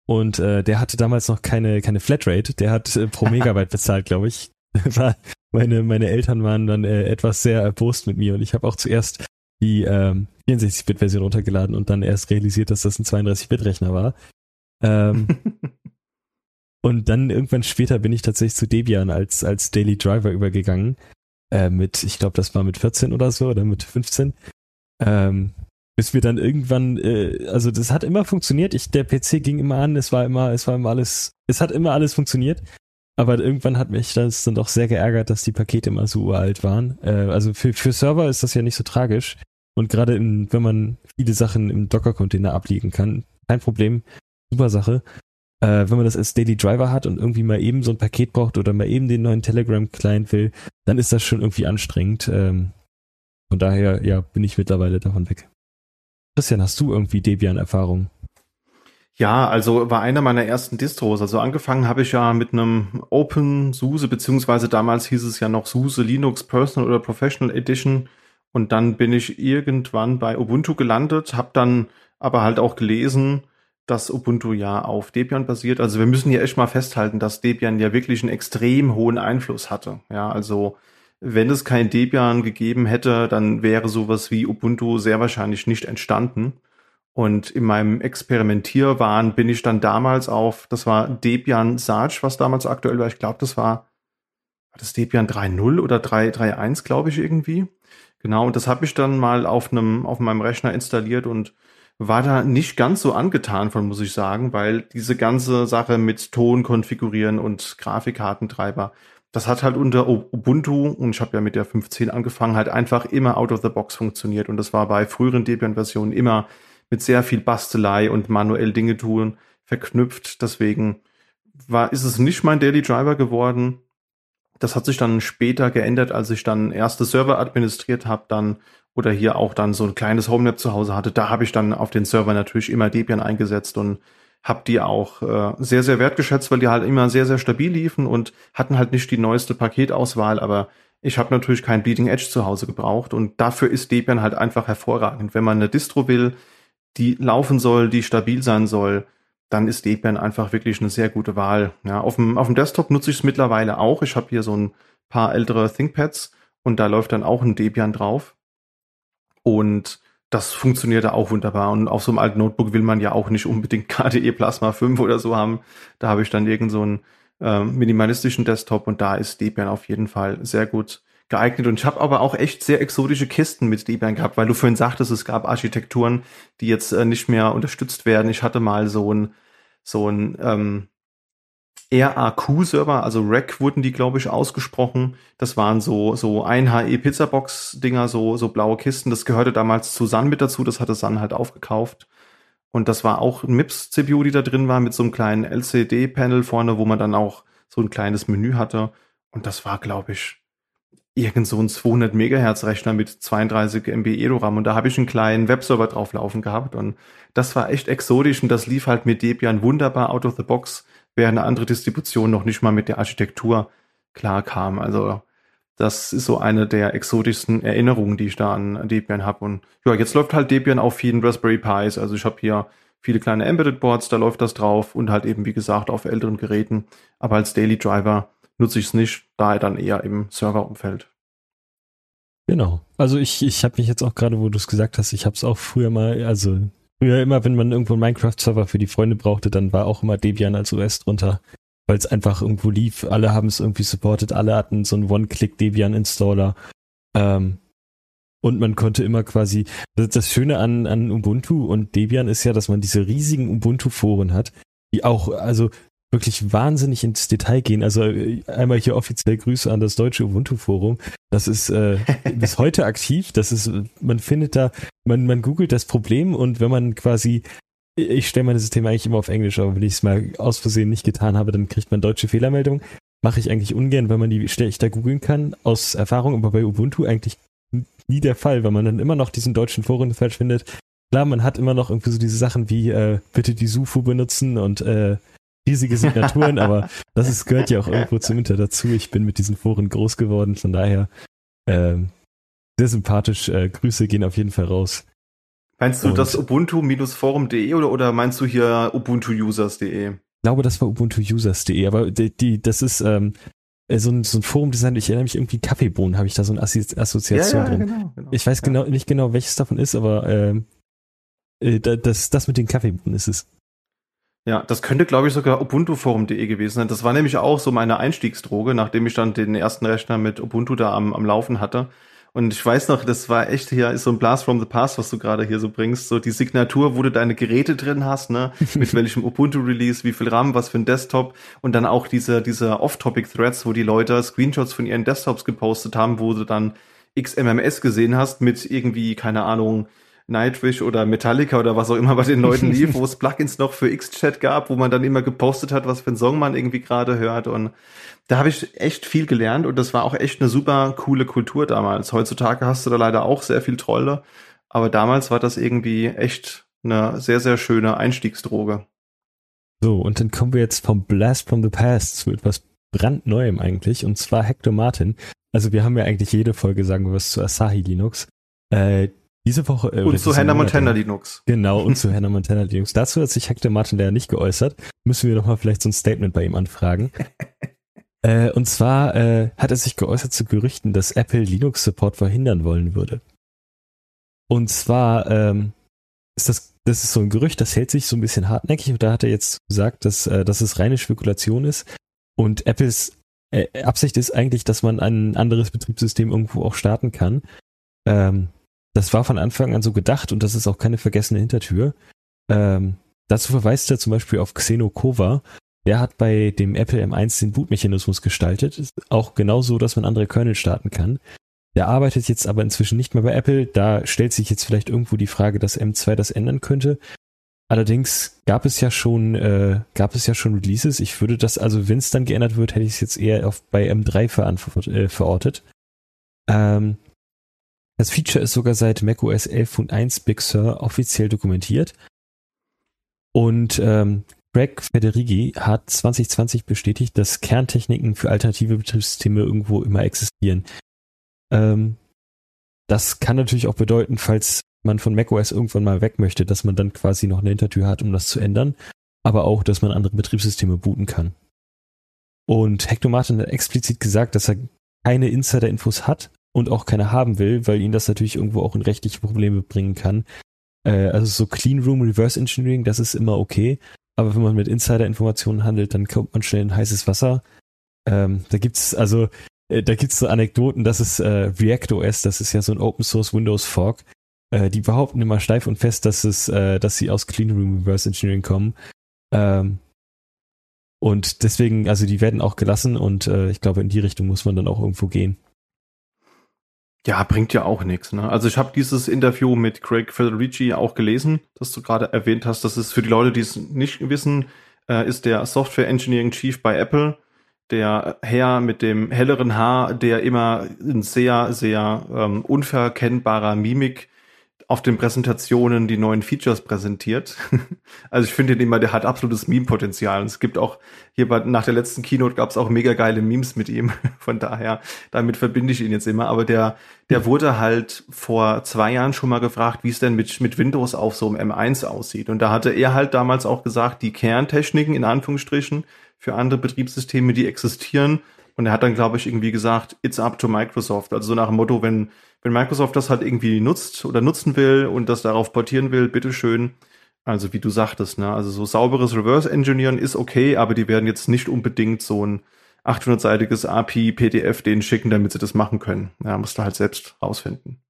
[SPEAKER 2] Und äh, der hatte damals noch keine keine Flatrate. Der hat äh, pro Megabyte bezahlt, glaube ich. war meine, meine Eltern waren dann äh, etwas sehr erbost mit mir und ich habe auch zuerst die ähm, 64-Bit-Version runtergeladen und dann erst realisiert, dass das ein 32-Bit-Rechner war. Ähm, und dann irgendwann später bin ich tatsächlich zu Debian als, als Daily Driver übergegangen. Äh, mit, ich glaube, das war mit 14 oder so oder mit 15. Ähm, bis wir dann irgendwann, äh, also das hat immer funktioniert. Ich, der PC ging immer an, es war immer, es war immer alles, es hat immer alles funktioniert. Aber irgendwann hat mich das dann doch sehr geärgert, dass die Pakete immer so uralt waren. Äh, also für, für Server ist das ja nicht so tragisch. Und gerade wenn man viele Sachen im Docker-Container abliegen kann, kein Problem, super Sache. Äh, wenn man das als Daily Driver hat und irgendwie mal eben so ein Paket braucht oder mal eben den neuen Telegram-Client will, dann ist das schon irgendwie anstrengend. Ähm, von daher, ja, bin ich mittlerweile davon weg. Christian, hast du irgendwie Debian-Erfahrung?
[SPEAKER 1] Ja, also war einer meiner ersten Distros. Also angefangen habe ich ja mit einem Open SUSE, beziehungsweise damals hieß es ja noch SUSE Linux Personal oder Professional Edition. Und dann bin ich irgendwann bei Ubuntu gelandet, habe dann aber halt auch gelesen, dass Ubuntu ja auf Debian basiert. Also wir müssen hier echt mal festhalten, dass Debian ja wirklich einen extrem hohen Einfluss hatte. Ja, also wenn es kein Debian gegeben hätte, dann wäre sowas wie Ubuntu sehr wahrscheinlich nicht entstanden. Und in meinem Experimentierwahn bin ich dann damals auf, das war Debian Sarge, was damals aktuell war. Ich glaube, das war, war das Debian 3.0 oder 3.3.1, glaube ich irgendwie. Genau, und das habe ich dann mal auf einem, auf meinem Rechner installiert und war da nicht ganz so angetan von, muss ich sagen, weil diese ganze Sache mit Ton konfigurieren und Grafikkartentreiber, das hat halt unter Ubuntu, und ich habe ja mit der 5.10 angefangen, halt einfach immer out of the box funktioniert. Und das war bei früheren Debian-Versionen immer mit sehr viel Bastelei und manuell Dinge tun verknüpft. Deswegen war, ist es nicht mein Daily Driver geworden. Das hat sich dann später geändert, als ich dann erste Server administriert habe, dann oder hier auch dann so ein kleines Homenet zu Hause hatte. Da habe ich dann auf den Server natürlich immer Debian eingesetzt und habe die auch äh, sehr, sehr wertgeschätzt, weil die halt immer sehr, sehr stabil liefen und hatten halt nicht die neueste Paketauswahl, aber ich habe natürlich kein Bleeding Edge zu Hause gebraucht und dafür ist Debian halt einfach hervorragend. Wenn man eine Distro will, die laufen soll, die stabil sein soll, dann ist Debian einfach wirklich eine sehr gute Wahl. Ja, auf dem, auf dem Desktop nutze ich es mittlerweile auch. Ich habe hier so ein paar ältere ThinkPads und da läuft dann auch ein Debian drauf. Und das funktioniert da auch wunderbar. Und auf so einem alten Notebook will man ja auch nicht unbedingt KDE Plasma 5 oder so haben. Da habe ich dann irgend so äh, minimalistischen Desktop und da ist Debian auf jeden Fall sehr gut geeignet. Und ich habe aber auch echt sehr exotische Kisten mit Debian gehabt, weil du vorhin sagtest, es gab Architekturen, die jetzt äh, nicht mehr unterstützt werden. Ich hatte mal so ein, so ein, ähm, RAQ-Server, also Rack wurden die, glaube ich, ausgesprochen. Das waren so, so 1 HE Pizzabox-Dinger, so, so blaue Kisten. Das gehörte damals zu Sun mit dazu, das hatte Sun halt aufgekauft. Und das war auch ein MIPS-CPU, die da drin war, mit so einem kleinen LCD-Panel vorne, wo man dann auch so ein kleines Menü hatte. Und das war, glaube ich, irgend so ein 200 Megahertz Rechner mit 32 MB EDORAM und da habe ich einen kleinen Webserver drauf laufen gehabt und das war echt exotisch und das lief halt mit Debian wunderbar out of the box, während eine andere Distribution noch nicht mal mit der Architektur klar kam. Also das ist so eine der exotischsten Erinnerungen, die ich da an Debian habe und ja, jetzt läuft halt Debian auf vielen Raspberry Pis, also ich habe hier viele kleine Embedded Boards, da läuft das drauf und halt eben wie gesagt auf älteren Geräten, aber als Daily Driver nutze ich es nicht, daher dann eher im Serverumfeld.
[SPEAKER 2] Genau. Also ich, ich habe mich jetzt auch gerade, wo du es gesagt hast, ich habe es auch früher mal, also früher immer, wenn man irgendwo einen Minecraft-Server für die Freunde brauchte, dann war auch immer Debian als OS drunter, weil es einfach irgendwo lief. Alle haben es irgendwie supported, alle hatten so einen One-Click-Debian-Installer. Ähm, und man konnte immer quasi, das, Schöne an, an Ubuntu und Debian ist ja, dass man diese riesigen Ubuntu-Foren hat, die auch, also wirklich wahnsinnig ins Detail gehen. Also äh, einmal hier offiziell Grüße an das deutsche Ubuntu-Forum. Das ist äh, bis heute aktiv. Das ist, man findet da, man, man googelt das Problem und wenn man quasi, ich stelle meine Systeme eigentlich immer auf Englisch, aber wenn ich es mal aus Versehen nicht getan habe, dann kriegt man deutsche Fehlermeldung. Mache ich eigentlich ungern, weil man die schlechter googeln kann, aus Erfahrung, aber bei Ubuntu eigentlich nie der Fall, weil man dann immer noch diesen deutschen Foren falsch findet. Klar, man hat immer noch irgendwie so diese Sachen wie äh, bitte die Sufu benutzen und äh, riesige Signaturen, aber das ist, gehört ja auch irgendwo zum Inter dazu. Ich bin mit diesen Foren groß geworden, von daher ähm, sehr sympathisch. Äh, Grüße gehen auf jeden Fall raus.
[SPEAKER 1] Meinst du Und, das ubuntu-forum.de oder, oder meinst du hier ubuntu-users.de?
[SPEAKER 2] Ich glaube, das war ubuntu-users.de, aber die, die, das ist ähm, äh, so ein, so ein Forum-Design, ich erinnere mich irgendwie Kaffeebohnen, habe ich da so eine Assozi Assoziation ja, ja, drin. Genau, genau, ich weiß ja. genau nicht genau, welches davon ist, aber ähm, äh, das, das mit den Kaffeebohnen ist es.
[SPEAKER 1] Ja, das könnte, glaube ich, sogar ubuntuforum.de gewesen sein. Das war nämlich auch so meine Einstiegsdroge, nachdem ich dann den ersten Rechner mit Ubuntu da am, am Laufen hatte. Und ich weiß noch, das war echt hier, ist so ein Blast from the Past, was du gerade hier so bringst. So die Signatur, wo du deine Geräte drin hast, ne? Mit welchem Ubuntu-Release, wie viel RAM, was für ein Desktop. Und dann auch diese, diese Off-Topic-Threads, wo die Leute Screenshots von ihren Desktops gepostet haben, wo du dann XMMS gesehen hast mit irgendwie, keine Ahnung, Nightwish oder Metallica oder was auch immer bei den Leuten lief, wo es Plugins noch für X-Chat gab, wo man dann immer gepostet hat, was für einen Song man irgendwie gerade hört. Und da habe ich echt viel gelernt und das war auch echt eine super coole Kultur damals. Heutzutage hast du da leider auch sehr viel Trolle, aber damals war das irgendwie echt eine sehr, sehr schöne Einstiegsdroge.
[SPEAKER 2] So, und dann kommen wir jetzt vom Blast from the Past zu etwas brandneuem eigentlich, und zwar Hector Martin. Also wir haben ja eigentlich jede Folge sagen wir was zu Asahi Linux. Äh, diese Woche.
[SPEAKER 1] Äh, und zu Hannah Montana Linux.
[SPEAKER 2] Genau, und zu Hannah Montana Linux. Dazu hat sich Hector Martin leider nicht geäußert. Müssen wir nochmal vielleicht so ein Statement bei ihm anfragen. äh, und zwar äh, hat er sich geäußert zu Gerüchten, dass Apple Linux Support verhindern wollen würde. Und zwar ähm, ist das, das ist so ein Gerücht, das hält sich so ein bisschen hartnäckig und da hat er jetzt gesagt, dass, äh, dass es reine Spekulation ist und Apples äh, Absicht ist eigentlich, dass man ein anderes Betriebssystem irgendwo auch starten kann. Ähm, das war von Anfang an so gedacht und das ist auch keine vergessene Hintertür. Ähm, dazu verweist er zum Beispiel auf Xeno Kova. Der hat bei dem Apple M1 den Bootmechanismus gestaltet. Ist auch genauso, dass man andere Kernel starten kann. Der arbeitet jetzt aber inzwischen nicht mehr bei Apple. Da stellt sich jetzt vielleicht irgendwo die Frage, dass M2 das ändern könnte. Allerdings gab es ja schon, äh, gab es ja schon Releases. Ich würde das, also wenn es dann geändert wird, hätte ich es jetzt eher auf, bei M3 äh, verortet. Ähm, das Feature ist sogar seit macOS 11.1 Big Sur offiziell dokumentiert. Und ähm, Greg Federighi hat 2020 bestätigt, dass Kerntechniken für alternative Betriebssysteme irgendwo immer existieren. Ähm, das kann natürlich auch bedeuten, falls man von macOS irgendwann mal weg möchte, dass man dann quasi noch eine Hintertür hat, um das zu ändern, aber auch, dass man andere Betriebssysteme booten kann. Und Hector Martin hat explizit gesagt, dass er keine Insider-Infos hat, und auch keine haben will, weil ihn das natürlich irgendwo auch in rechtliche Probleme bringen kann. Äh, also so Clean Room Reverse Engineering, das ist immer okay. Aber wenn man mit Insider-Informationen handelt, dann kommt man schnell in heißes Wasser. Ähm, da gibt's also, äh, da gibt's so Anekdoten, das ist äh, React OS, das ist ja so ein Open Source Windows Fork. Äh, die behaupten immer steif und fest, dass es, äh, dass sie aus Clean Room Reverse Engineering kommen. Ähm, Und deswegen, also die werden auch gelassen und äh, ich glaube, in die Richtung muss man dann auch irgendwo gehen.
[SPEAKER 1] Ja, bringt ja auch nichts. Ne? Also ich habe dieses Interview mit Craig Federici auch gelesen, das du gerade erwähnt hast. Das ist für die Leute, die es nicht wissen, äh, ist der Software Engineering Chief bei Apple, der Herr mit dem helleren Haar, der immer in sehr, sehr ähm, unverkennbarer Mimik auf den Präsentationen die neuen Features präsentiert. also ich finde ihn immer, der hat absolutes Meme-Potenzial. Und es gibt auch hier bei, nach der letzten Keynote gab es auch mega geile Memes mit ihm. Von daher, damit verbinde ich ihn jetzt immer. Aber der, der wurde halt vor zwei Jahren schon mal gefragt, wie es denn mit, mit Windows auf so einem M1 aussieht. Und da hatte er halt damals auch gesagt, die Kerntechniken in Anführungsstrichen für andere Betriebssysteme, die existieren. Und er hat dann, glaube ich, irgendwie gesagt, it's up to Microsoft. Also so nach dem Motto, wenn wenn Microsoft das halt irgendwie nutzt oder nutzen will und das darauf portieren will, bitteschön. Also wie du sagtest, ne? Also so sauberes Reverse Engineeren ist okay, aber die werden jetzt nicht unbedingt so ein 800-seitiges API PDF denen schicken, damit sie das machen können. Ja, musst du halt selbst rausfinden.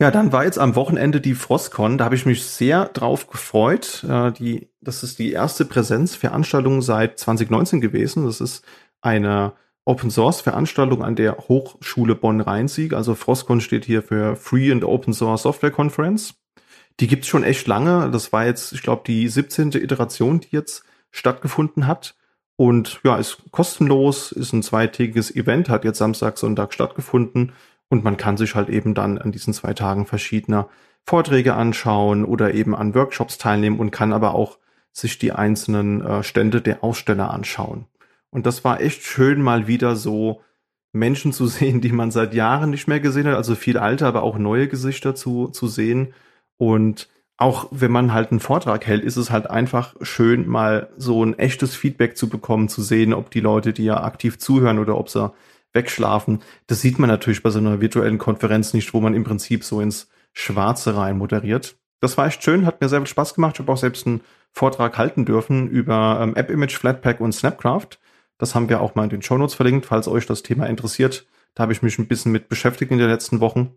[SPEAKER 1] Ja, dann war jetzt am Wochenende die Frostcon. Da habe ich mich sehr drauf gefreut. Äh, die, das ist die erste Präsenzveranstaltung seit 2019 gewesen. Das ist eine Open Source Veranstaltung an der Hochschule Bonn-Rhein-Sieg. Also Frostcon steht hier für Free and Open Source Software Conference. Die gibt's schon echt lange. Das war jetzt, ich glaube, die 17. Iteration, die jetzt stattgefunden hat. Und ja, ist kostenlos, ist ein zweitägiges Event, hat jetzt Samstag, Sonntag stattgefunden. Und man kann sich halt eben dann an diesen zwei Tagen verschiedener Vorträge anschauen oder eben an Workshops teilnehmen und kann aber auch sich die einzelnen äh, Stände der Aussteller anschauen. Und das war echt schön, mal wieder so Menschen zu sehen, die man seit Jahren nicht mehr gesehen hat. Also viel alte, aber auch neue Gesichter zu, zu sehen. Und auch wenn man halt einen Vortrag hält, ist es halt einfach schön, mal so ein echtes Feedback zu bekommen, zu sehen, ob die Leute, die ja aktiv zuhören oder ob sie wegschlafen. Das sieht man natürlich bei so einer virtuellen Konferenz nicht, wo man im Prinzip so ins Schwarze rein moderiert. Das war echt schön, hat mir sehr viel Spaß gemacht. Ich habe auch selbst einen Vortrag halten dürfen über ähm, App Image, Flatpak und Snapcraft. Das haben wir auch mal in den Shownotes verlinkt, falls euch das Thema interessiert. Da habe ich mich ein bisschen mit beschäftigt in den letzten Wochen.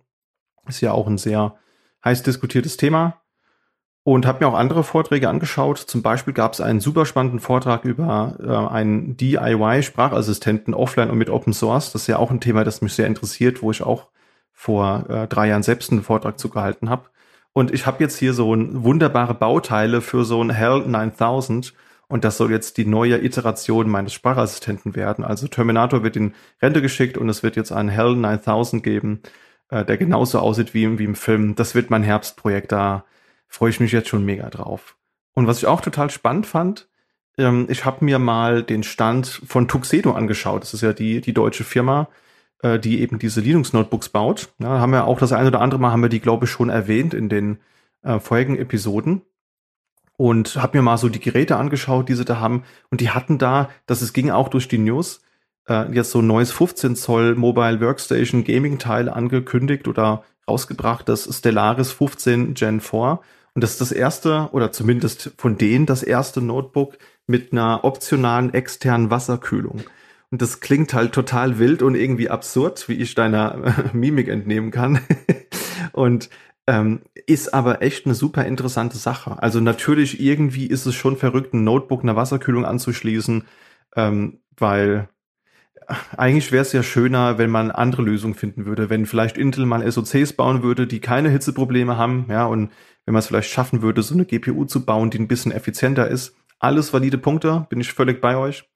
[SPEAKER 1] Ist ja auch ein sehr heiß diskutiertes Thema. Und habe mir auch andere Vorträge angeschaut. Zum Beispiel gab es einen super spannenden Vortrag über äh, einen DIY-Sprachassistenten offline und mit Open Source. Das ist ja auch ein Thema, das mich sehr interessiert, wo ich auch vor äh, drei Jahren selbst einen Vortrag zu gehalten habe. Und ich habe jetzt hier so ein wunderbare Bauteile für so ein Hell 9000 und das soll jetzt die neue Iteration meines Sprachassistenten werden. Also Terminator wird in Rente geschickt und es wird jetzt einen Hell 9000 geben, äh, der genauso aussieht wie, wie im Film. Das wird mein Herbstprojekt. Da freue ich mich jetzt schon mega drauf. Und was ich auch total spannend fand, ähm, ich habe mir mal den Stand von Tuxedo angeschaut. Das ist ja die, die deutsche Firma, äh, die eben diese Linux-Notebooks baut. Ja, haben wir auch das eine oder andere Mal, haben wir die, glaube ich, schon erwähnt in den äh, vorigen Episoden und habe mir mal so die Geräte angeschaut, die sie da haben. Und die hatten da, das es ging auch durch die News, äh, jetzt so ein neues 15 Zoll Mobile Workstation Gaming Teil angekündigt oder rausgebracht, das Stellaris 15 Gen 4. Und das ist das erste, oder zumindest von denen das erste Notebook mit einer optionalen externen Wasserkühlung. Und das klingt halt total wild und irgendwie absurd, wie ich deiner Mimik entnehmen kann. und ähm, ist aber echt eine super interessante Sache. Also natürlich irgendwie ist es schon verrückt, ein Notebook einer Wasserkühlung anzuschließen, ähm, weil eigentlich wäre es ja schöner, wenn man andere Lösungen finden würde, wenn vielleicht Intel mal SoCs bauen würde, die keine Hitzeprobleme haben, ja, und wenn man es vielleicht schaffen würde, so eine GPU zu bauen, die ein bisschen effizienter ist. Alles valide Punkte, bin ich völlig bei euch.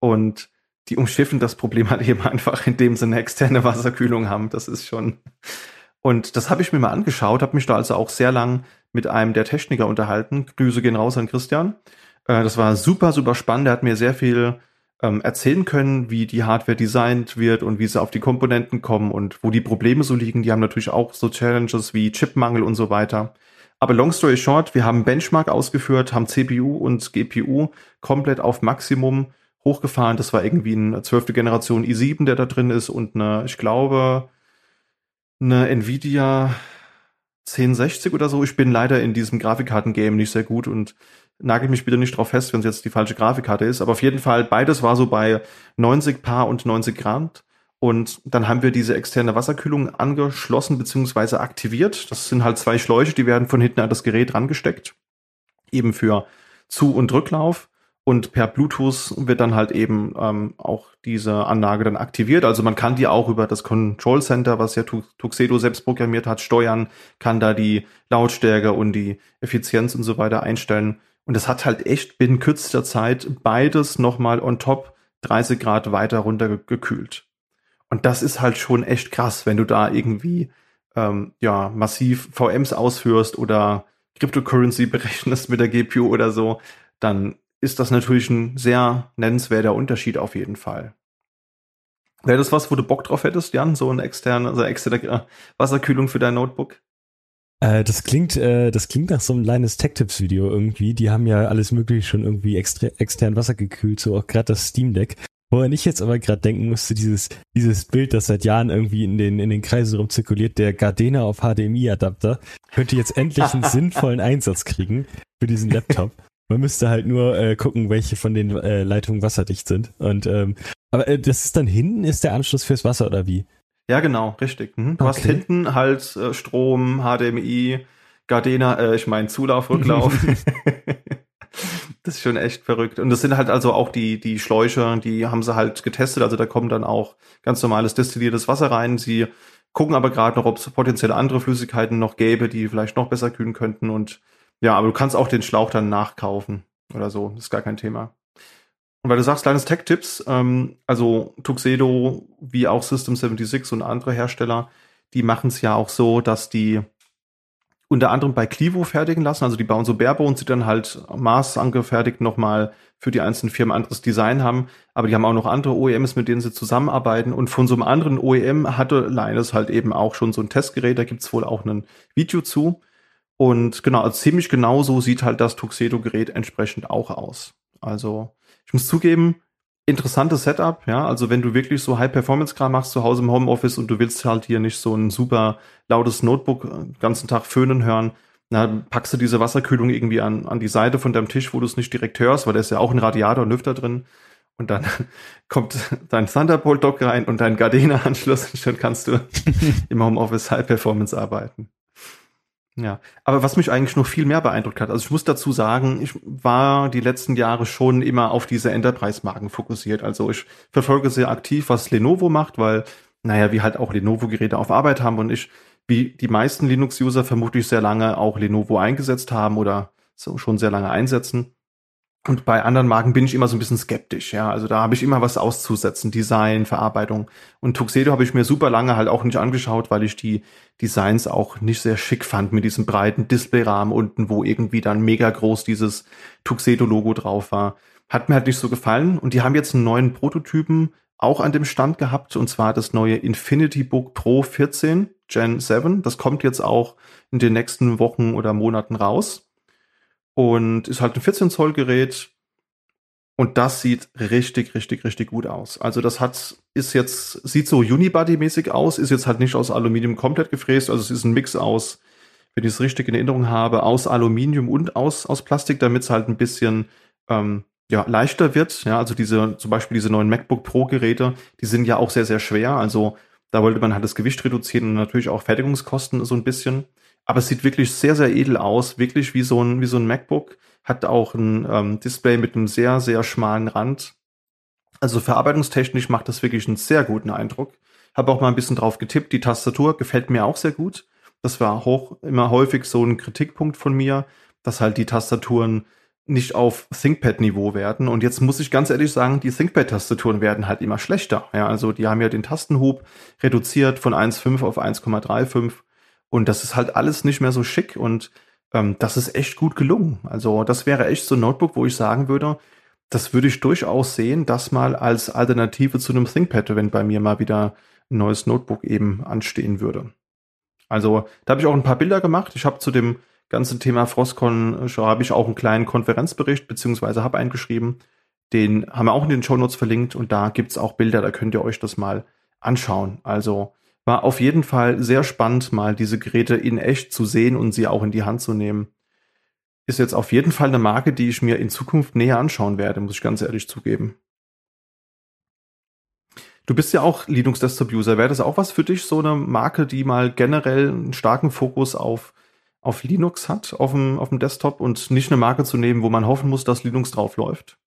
[SPEAKER 1] Und die umschiffen das Problem halt eben einfach, indem sie eine externe Wasserkühlung haben. Das ist schon, und das habe ich mir mal angeschaut, habe mich da also auch sehr lang mit einem der Techniker unterhalten. Grüße gehen raus an Christian. Äh, das war super, super spannend. Er hat mir sehr viel ähm, erzählen können, wie die Hardware designt wird und wie sie auf die Komponenten kommen und wo die Probleme so liegen. Die haben natürlich auch so Challenges wie Chipmangel und so weiter. Aber long story short, wir haben Benchmark ausgeführt, haben CPU und GPU komplett auf Maximum hochgefahren. Das war irgendwie eine zwölfte Generation i7, der da drin ist und eine, ich glaube, eine Nvidia 1060 oder so. Ich bin leider in diesem Grafikkarten-Game nicht sehr gut und nagel mich bitte nicht drauf fest, wenn es jetzt die falsche Grafikkarte ist. Aber auf jeden Fall, beides war so bei 90 Paar und 90 Grad. Und dann haben wir diese externe Wasserkühlung angeschlossen bzw. aktiviert. Das sind halt zwei Schläuche, die werden von hinten an das Gerät rangesteckt. Eben für Zu- und Rücklauf. Und per Bluetooth wird dann halt eben ähm, auch diese Anlage dann aktiviert. Also man kann die auch über das Control Center, was ja Tuxedo selbst programmiert hat, steuern, kann da die Lautstärke und die Effizienz und so weiter einstellen. Und es hat halt echt binnen kürzester Zeit beides nochmal on top 30 Grad weiter runtergekühlt. Und das ist halt schon echt krass, wenn du da irgendwie ähm, ja massiv VMs ausführst oder Cryptocurrency berechnest mit der GPU oder so, dann ist das natürlich ein sehr nennenswerter Unterschied auf jeden Fall. Wäre das was, wo du Bock drauf hättest, Jan? So eine externe, also externe Wasserkühlung für dein Notebook?
[SPEAKER 2] Äh, das klingt, äh, das klingt nach so einem kleines Tech-Tips-Video irgendwie. Die haben ja alles mögliche schon irgendwie extra, extern Wasser gekühlt, so auch gerade das Steam Deck. Woran ich jetzt aber gerade denken musste, dieses, dieses Bild, das seit Jahren irgendwie in den, in den Kreisen rumzirkuliert, der Gardena auf HDMI-Adapter, könnte jetzt endlich einen sinnvollen Einsatz kriegen für diesen Laptop. Man müsste halt nur äh, gucken, welche von den äh, Leitungen wasserdicht sind. Und ähm, aber äh, das ist dann hinten ist der Anschluss fürs Wasser oder wie?
[SPEAKER 1] Ja, genau, richtig. Mhm. Du okay. hast hinten halt äh, Strom, HDMI, Gardena, äh, ich meine Zulauf, Rücklauf. das ist schon echt verrückt. Und das sind halt also auch die, die Schläuche, die haben sie halt getestet. Also da kommt dann auch ganz normales destilliertes Wasser rein. Sie gucken aber gerade noch, ob es potenziell andere Flüssigkeiten noch gäbe, die vielleicht noch besser kühlen könnten. Und ja, aber du kannst auch den Schlauch dann nachkaufen oder so. Das ist gar kein Thema. Und weil du sagst, kleines Tech-Tipps, ähm, also Tuxedo wie auch System 76 und andere Hersteller, die machen es ja auch so, dass die unter anderem bei Clivo fertigen lassen. Also die bauen so Barebones, die dann halt maßangefertigt nochmal für die einzelnen Firmen anderes Design haben. Aber die haben auch noch andere OEMs, mit denen sie zusammenarbeiten. Und von so einem anderen OEM hatte Linus halt eben auch schon so ein Testgerät. Da gibt's wohl auch ein Video zu. Und genau, also ziemlich genau so sieht halt das Tuxedo-Gerät entsprechend auch aus. Also ich muss zugeben, interessantes Setup, ja. Also wenn du wirklich so High-Performance-Kram machst zu Hause im Homeoffice und du willst halt hier nicht so ein super lautes Notebook den ganzen Tag föhnen hören, na, packst du diese Wasserkühlung irgendwie an, an die Seite von deinem Tisch, wo du es nicht direkt hörst, weil da ist ja auch ein Radiator und Lüfter drin. Und dann kommt dein Thunderbolt-Dock rein und dein Gardena-Anschluss und schon kannst du im Homeoffice High Performance arbeiten. Ja, aber was mich eigentlich noch viel mehr beeindruckt hat, also ich muss dazu sagen, ich war die letzten Jahre schon immer auf diese Enterprise-Marken fokussiert. Also ich verfolge sehr aktiv, was Lenovo macht, weil, naja, wir halt auch Lenovo-Geräte auf Arbeit haben und ich, wie die meisten Linux-User vermutlich sehr lange auch Lenovo eingesetzt haben oder so schon sehr lange einsetzen. Und bei anderen Marken bin ich immer so ein bisschen skeptisch, ja. Also da habe ich immer was auszusetzen, Design, Verarbeitung. Und Tuxedo habe ich mir super lange halt auch nicht angeschaut, weil ich die Designs auch nicht sehr schick fand mit diesem breiten Displayrahmen unten, wo irgendwie dann mega groß dieses Tuxedo-Logo drauf war. Hat mir halt nicht so gefallen. Und die haben jetzt einen neuen Prototypen auch an dem Stand gehabt, und zwar das neue Infinity Book Pro 14 Gen 7. Das kommt jetzt auch in den nächsten Wochen oder Monaten raus und ist halt ein 14 Zoll Gerät. Und das sieht richtig, richtig, richtig gut aus. Also das hat, ist jetzt, sieht so Unibody-mäßig aus, ist jetzt halt nicht aus Aluminium komplett gefräst. Also es ist ein Mix aus, wenn ich es richtig in Erinnerung habe, aus Aluminium und aus, aus Plastik, damit es halt ein bisschen ähm, ja, leichter wird. Ja, also diese, zum Beispiel diese neuen MacBook Pro-Geräte, die sind ja auch sehr, sehr schwer. Also da wollte man halt das Gewicht reduzieren und natürlich auch Fertigungskosten so ein bisschen. Aber es sieht wirklich sehr, sehr edel aus, wirklich wie so ein, wie so ein MacBook. Hat auch ein ähm, Display mit einem sehr, sehr schmalen Rand. Also verarbeitungstechnisch macht das wirklich einen sehr guten Eindruck. Habe auch mal ein bisschen drauf getippt. Die Tastatur gefällt mir auch sehr gut. Das war hoch, immer häufig so ein Kritikpunkt von mir, dass halt die Tastaturen nicht auf ThinkPad-Niveau werden. Und jetzt muss ich ganz ehrlich sagen, die ThinkPad-Tastaturen werden halt immer schlechter. Ja, also die haben ja den Tastenhub reduziert von 1,5 auf 1,35 und das ist halt alles nicht mehr so schick und ähm, das ist echt gut gelungen. Also das wäre echt so ein Notebook, wo ich sagen würde, das würde ich durchaus sehen, das mal als Alternative zu einem ThinkPad, wenn bei mir mal wieder ein neues Notebook eben anstehen würde. Also da habe ich auch ein paar Bilder gemacht. Ich habe zu dem ganzen Thema Frostcon äh, habe ich auch einen kleinen Konferenzbericht beziehungsweise habe eingeschrieben. Den haben wir auch in den Show Notes verlinkt und da gibt's auch Bilder, da könnt ihr euch das mal anschauen. Also war auf jeden Fall sehr spannend, mal diese Geräte in echt zu sehen und sie auch in die Hand zu nehmen. Ist jetzt auf jeden Fall eine Marke, die ich mir in Zukunft näher anschauen werde, muss ich ganz ehrlich zugeben. Du bist ja auch Linux Desktop User. Wäre das auch was für dich, so eine Marke, die mal generell einen starken Fokus auf, auf Linux hat, auf dem, auf dem Desktop und nicht eine Marke zu nehmen, wo man hoffen muss, dass Linux drauf läuft?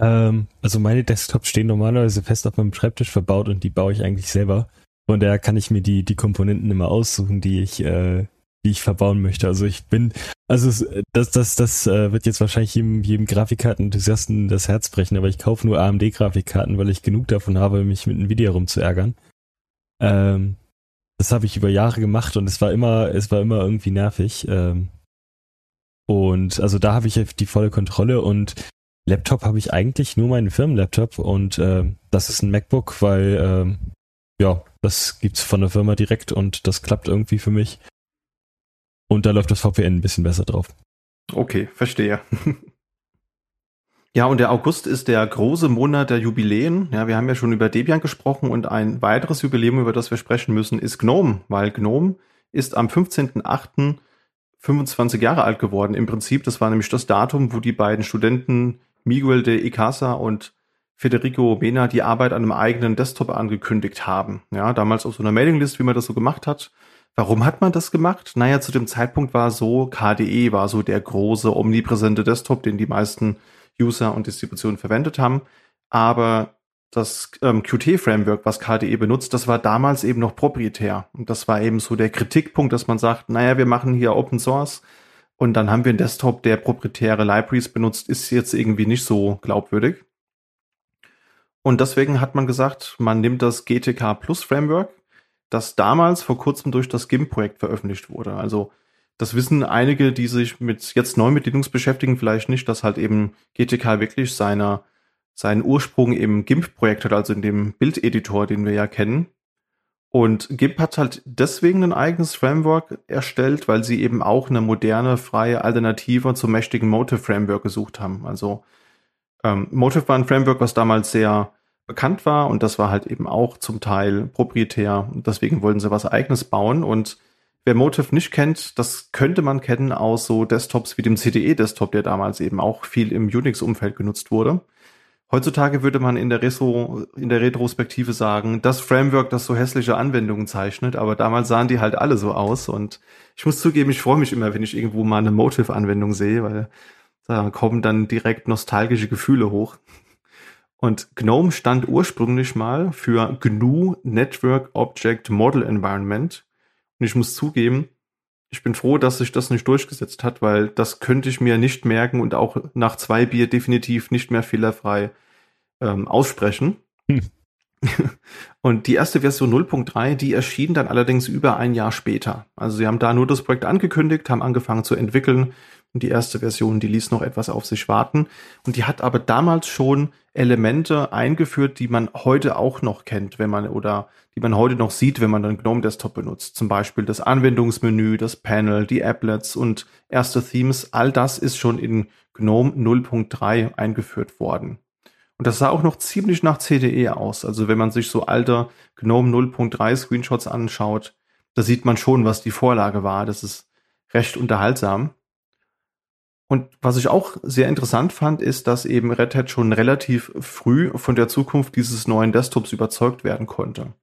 [SPEAKER 2] Ähm, also meine Desktops stehen normalerweise fest auf meinem Schreibtisch verbaut und die baue ich eigentlich selber. Von daher kann ich mir die, die Komponenten immer aussuchen, die ich, äh, die ich verbauen möchte. Also ich bin, also das, das, das äh, wird jetzt wahrscheinlich jedem, jedem Grafikkarten-Enthusiasten das Herz brechen, aber ich kaufe nur AMD-Grafikkarten, weil ich genug davon habe, mich mit Nvidia rumzuärgern. Ähm, das habe ich über Jahre gemacht und es war immer, es war immer irgendwie nervig. Ähm, und also da habe ich die volle Kontrolle und Laptop habe ich eigentlich nur meinen Firmenlaptop und äh, das ist ein MacBook, weil äh, ja, das gibt's von der Firma direkt und das klappt irgendwie für mich. Und da läuft das VPN ein bisschen besser drauf.
[SPEAKER 1] Okay, verstehe. Ja, und der August ist der große Monat der Jubiläen. Ja, wir haben ja schon über Debian gesprochen und ein weiteres Jubiläum, über das wir sprechen müssen, ist GNOME, weil GNOME ist am 15.08. 25 Jahre alt geworden. Im Prinzip, das war nämlich das Datum, wo die beiden Studenten Miguel de Icasa und Federico Mena die Arbeit an einem eigenen Desktop angekündigt haben. Ja, damals auf so einer Mailinglist, wie man das so gemacht hat. Warum hat man das gemacht? Naja, zu dem Zeitpunkt war so, KDE war so der große, omnipräsente Desktop, den die meisten User und Distributionen verwendet haben. Aber das ähm, Qt-Framework, was KDE benutzt, das war damals eben noch proprietär. Und das war eben so der Kritikpunkt, dass man sagt, naja, wir machen hier Open Source und dann haben wir einen Desktop, der proprietäre Libraries benutzt, ist jetzt irgendwie nicht so glaubwürdig. Und deswegen hat man gesagt, man nimmt das GTK Plus Framework, das damals vor kurzem durch das GIMP-Projekt veröffentlicht wurde. Also das wissen einige, die sich mit jetzt neu mit Linux beschäftigen, vielleicht nicht, dass halt eben GTK wirklich seiner, seinen Ursprung im GIMP-Projekt hat, also in dem Bildeditor, den wir ja kennen. Und GIMP hat halt deswegen ein eigenes Framework erstellt, weil sie eben auch eine moderne, freie Alternative zum mächtigen Motive Framework gesucht haben. Also ähm, Motive war ein Framework, was damals sehr bekannt war und das war halt eben auch zum Teil proprietär. Und deswegen wollten sie was eigenes bauen und Wer Motive nicht kennt, das könnte man kennen aus so Desktops wie dem CDE-Desktop, der damals eben auch viel im Unix-Umfeld genutzt wurde. Heutzutage würde man in der, Retro, in der Retrospektive sagen, das Framework, das so hässliche Anwendungen zeichnet, aber damals sahen die halt alle so aus und ich muss zugeben, ich freue mich immer, wenn ich irgendwo mal eine Motive-Anwendung sehe, weil da kommen dann direkt nostalgische Gefühle hoch. Und GNOME stand ursprünglich mal für GNU Network Object Model Environment und ich muss zugeben, ich bin froh, dass sich das nicht durchgesetzt hat, weil das könnte ich mir nicht merken und auch nach zwei Bier definitiv nicht mehr fehlerfrei ähm, aussprechen. Hm. Und die erste Version 0.3, die erschien dann allerdings über ein Jahr später. Also sie haben da nur das Projekt angekündigt, haben angefangen zu entwickeln und die erste Version, die ließ noch etwas auf sich warten. Und die hat aber damals schon Elemente eingeführt, die man heute auch noch kennt, wenn man oder die man heute noch sieht, wenn man dann GNOME Desktop benutzt. Zum Beispiel das Anwendungsmenü, das Panel, die Applets und erste Themes. All das ist schon in GNOME 0.3 eingeführt worden. Und das sah auch noch ziemlich nach CDE aus. Also wenn man sich so alte GNOME 0.3 Screenshots anschaut, da sieht man schon, was die Vorlage war. Das ist recht unterhaltsam. Und was ich auch sehr interessant fand, ist, dass eben Red Hat schon relativ früh von der Zukunft dieses neuen Desktops überzeugt werden konnte.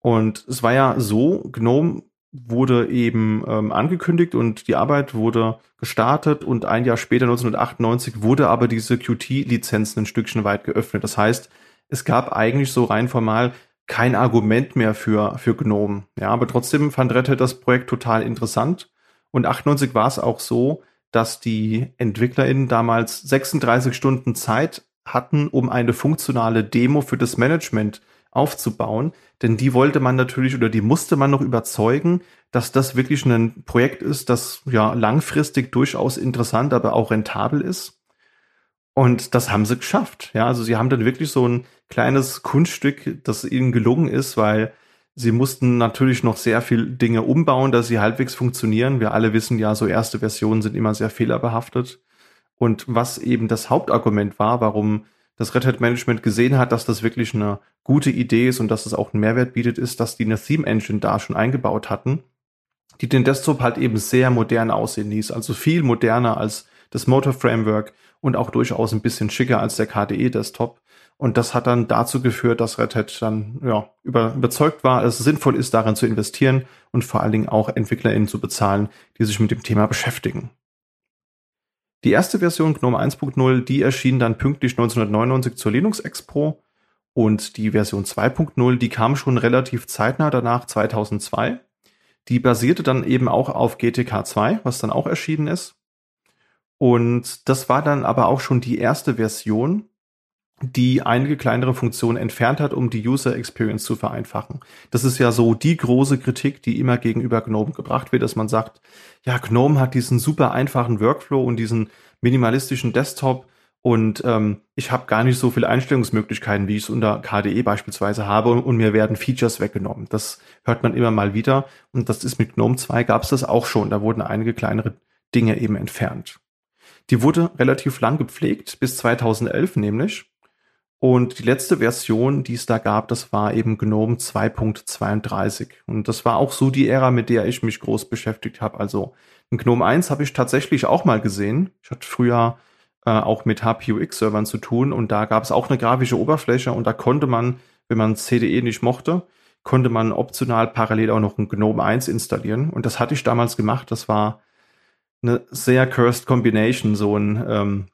[SPEAKER 1] Und es war ja so, GNOME wurde eben ähm, angekündigt und die Arbeit wurde gestartet und ein Jahr später, 1998, wurde aber diese Qt-Lizenzen ein Stückchen weit geöffnet. Das heißt, es gab eigentlich so rein formal kein Argument mehr für, für GNOME. Ja, aber trotzdem fand Red Hat das Projekt total interessant. Und 98 war es auch so, dass die EntwicklerInnen damals 36 Stunden Zeit hatten, um eine funktionale Demo für das Management aufzubauen. Denn die wollte man natürlich oder die musste man noch überzeugen, dass das wirklich ein Projekt ist, das ja langfristig durchaus interessant, aber auch rentabel ist. Und das haben sie geschafft. Ja, also sie haben dann wirklich so ein kleines Kunststück, das ihnen gelungen ist, weil Sie mussten natürlich noch sehr viel Dinge umbauen, dass sie halbwegs funktionieren. Wir alle wissen ja, so erste Versionen sind immer sehr fehlerbehaftet. Und was eben das Hauptargument war, warum das Red Hat Management gesehen hat, dass das wirklich eine gute Idee ist und dass es auch einen Mehrwert bietet, ist, dass die eine Theme Engine da schon eingebaut hatten, die den Desktop halt eben sehr modern aussehen ließ. Also viel moderner als das Motor Framework und auch durchaus ein bisschen schicker als der KDE Desktop. Und das hat dann dazu geführt, dass Red Hat dann ja, über, überzeugt war, dass es sinnvoll ist, darin zu investieren und vor allen Dingen auch EntwicklerInnen zu bezahlen, die sich mit dem Thema beschäftigen. Die erste Version GNOME 1.0, die erschien dann pünktlich 1999 zur Linux Expo und die Version 2.0, die kam schon relativ zeitnah danach 2002. Die basierte dann eben auch auf GTK 2, was dann auch erschienen ist. Und das war dann aber auch schon die erste Version, die einige kleinere Funktionen entfernt hat, um die User Experience zu vereinfachen. Das ist ja so die große Kritik, die immer gegenüber GNOME gebracht wird, dass man sagt, ja, GNOME hat diesen super einfachen Workflow und diesen minimalistischen Desktop und ähm, ich habe gar nicht so viele Einstellungsmöglichkeiten, wie ich es unter KDE beispielsweise habe und, und, mir werden Features weggenommen. Das hört man immer mal wieder und das ist mit GNOME 2 gab es das auch schon. Da wurden einige kleinere Dinge eben entfernt. Die wurde relativ lang gepflegt, bis 2011 nämlich. Und die letzte Version, die es da gab, das war eben GNOME 2.32. Und das war auch so die Ära, mit der ich mich groß beschäftigt habe. Also ein GNOME 1 habe ich tatsächlich auch mal gesehen. Ich hatte früher äh, auch mit HPUX-Servern zu tun und da gab es auch eine grafische Oberfläche und da konnte man, wenn man CDE nicht mochte, konnte man optional parallel auch noch ein GNOME 1 installieren. Und das hatte ich damals gemacht. Das war eine sehr cursed Combination, so ein ähm,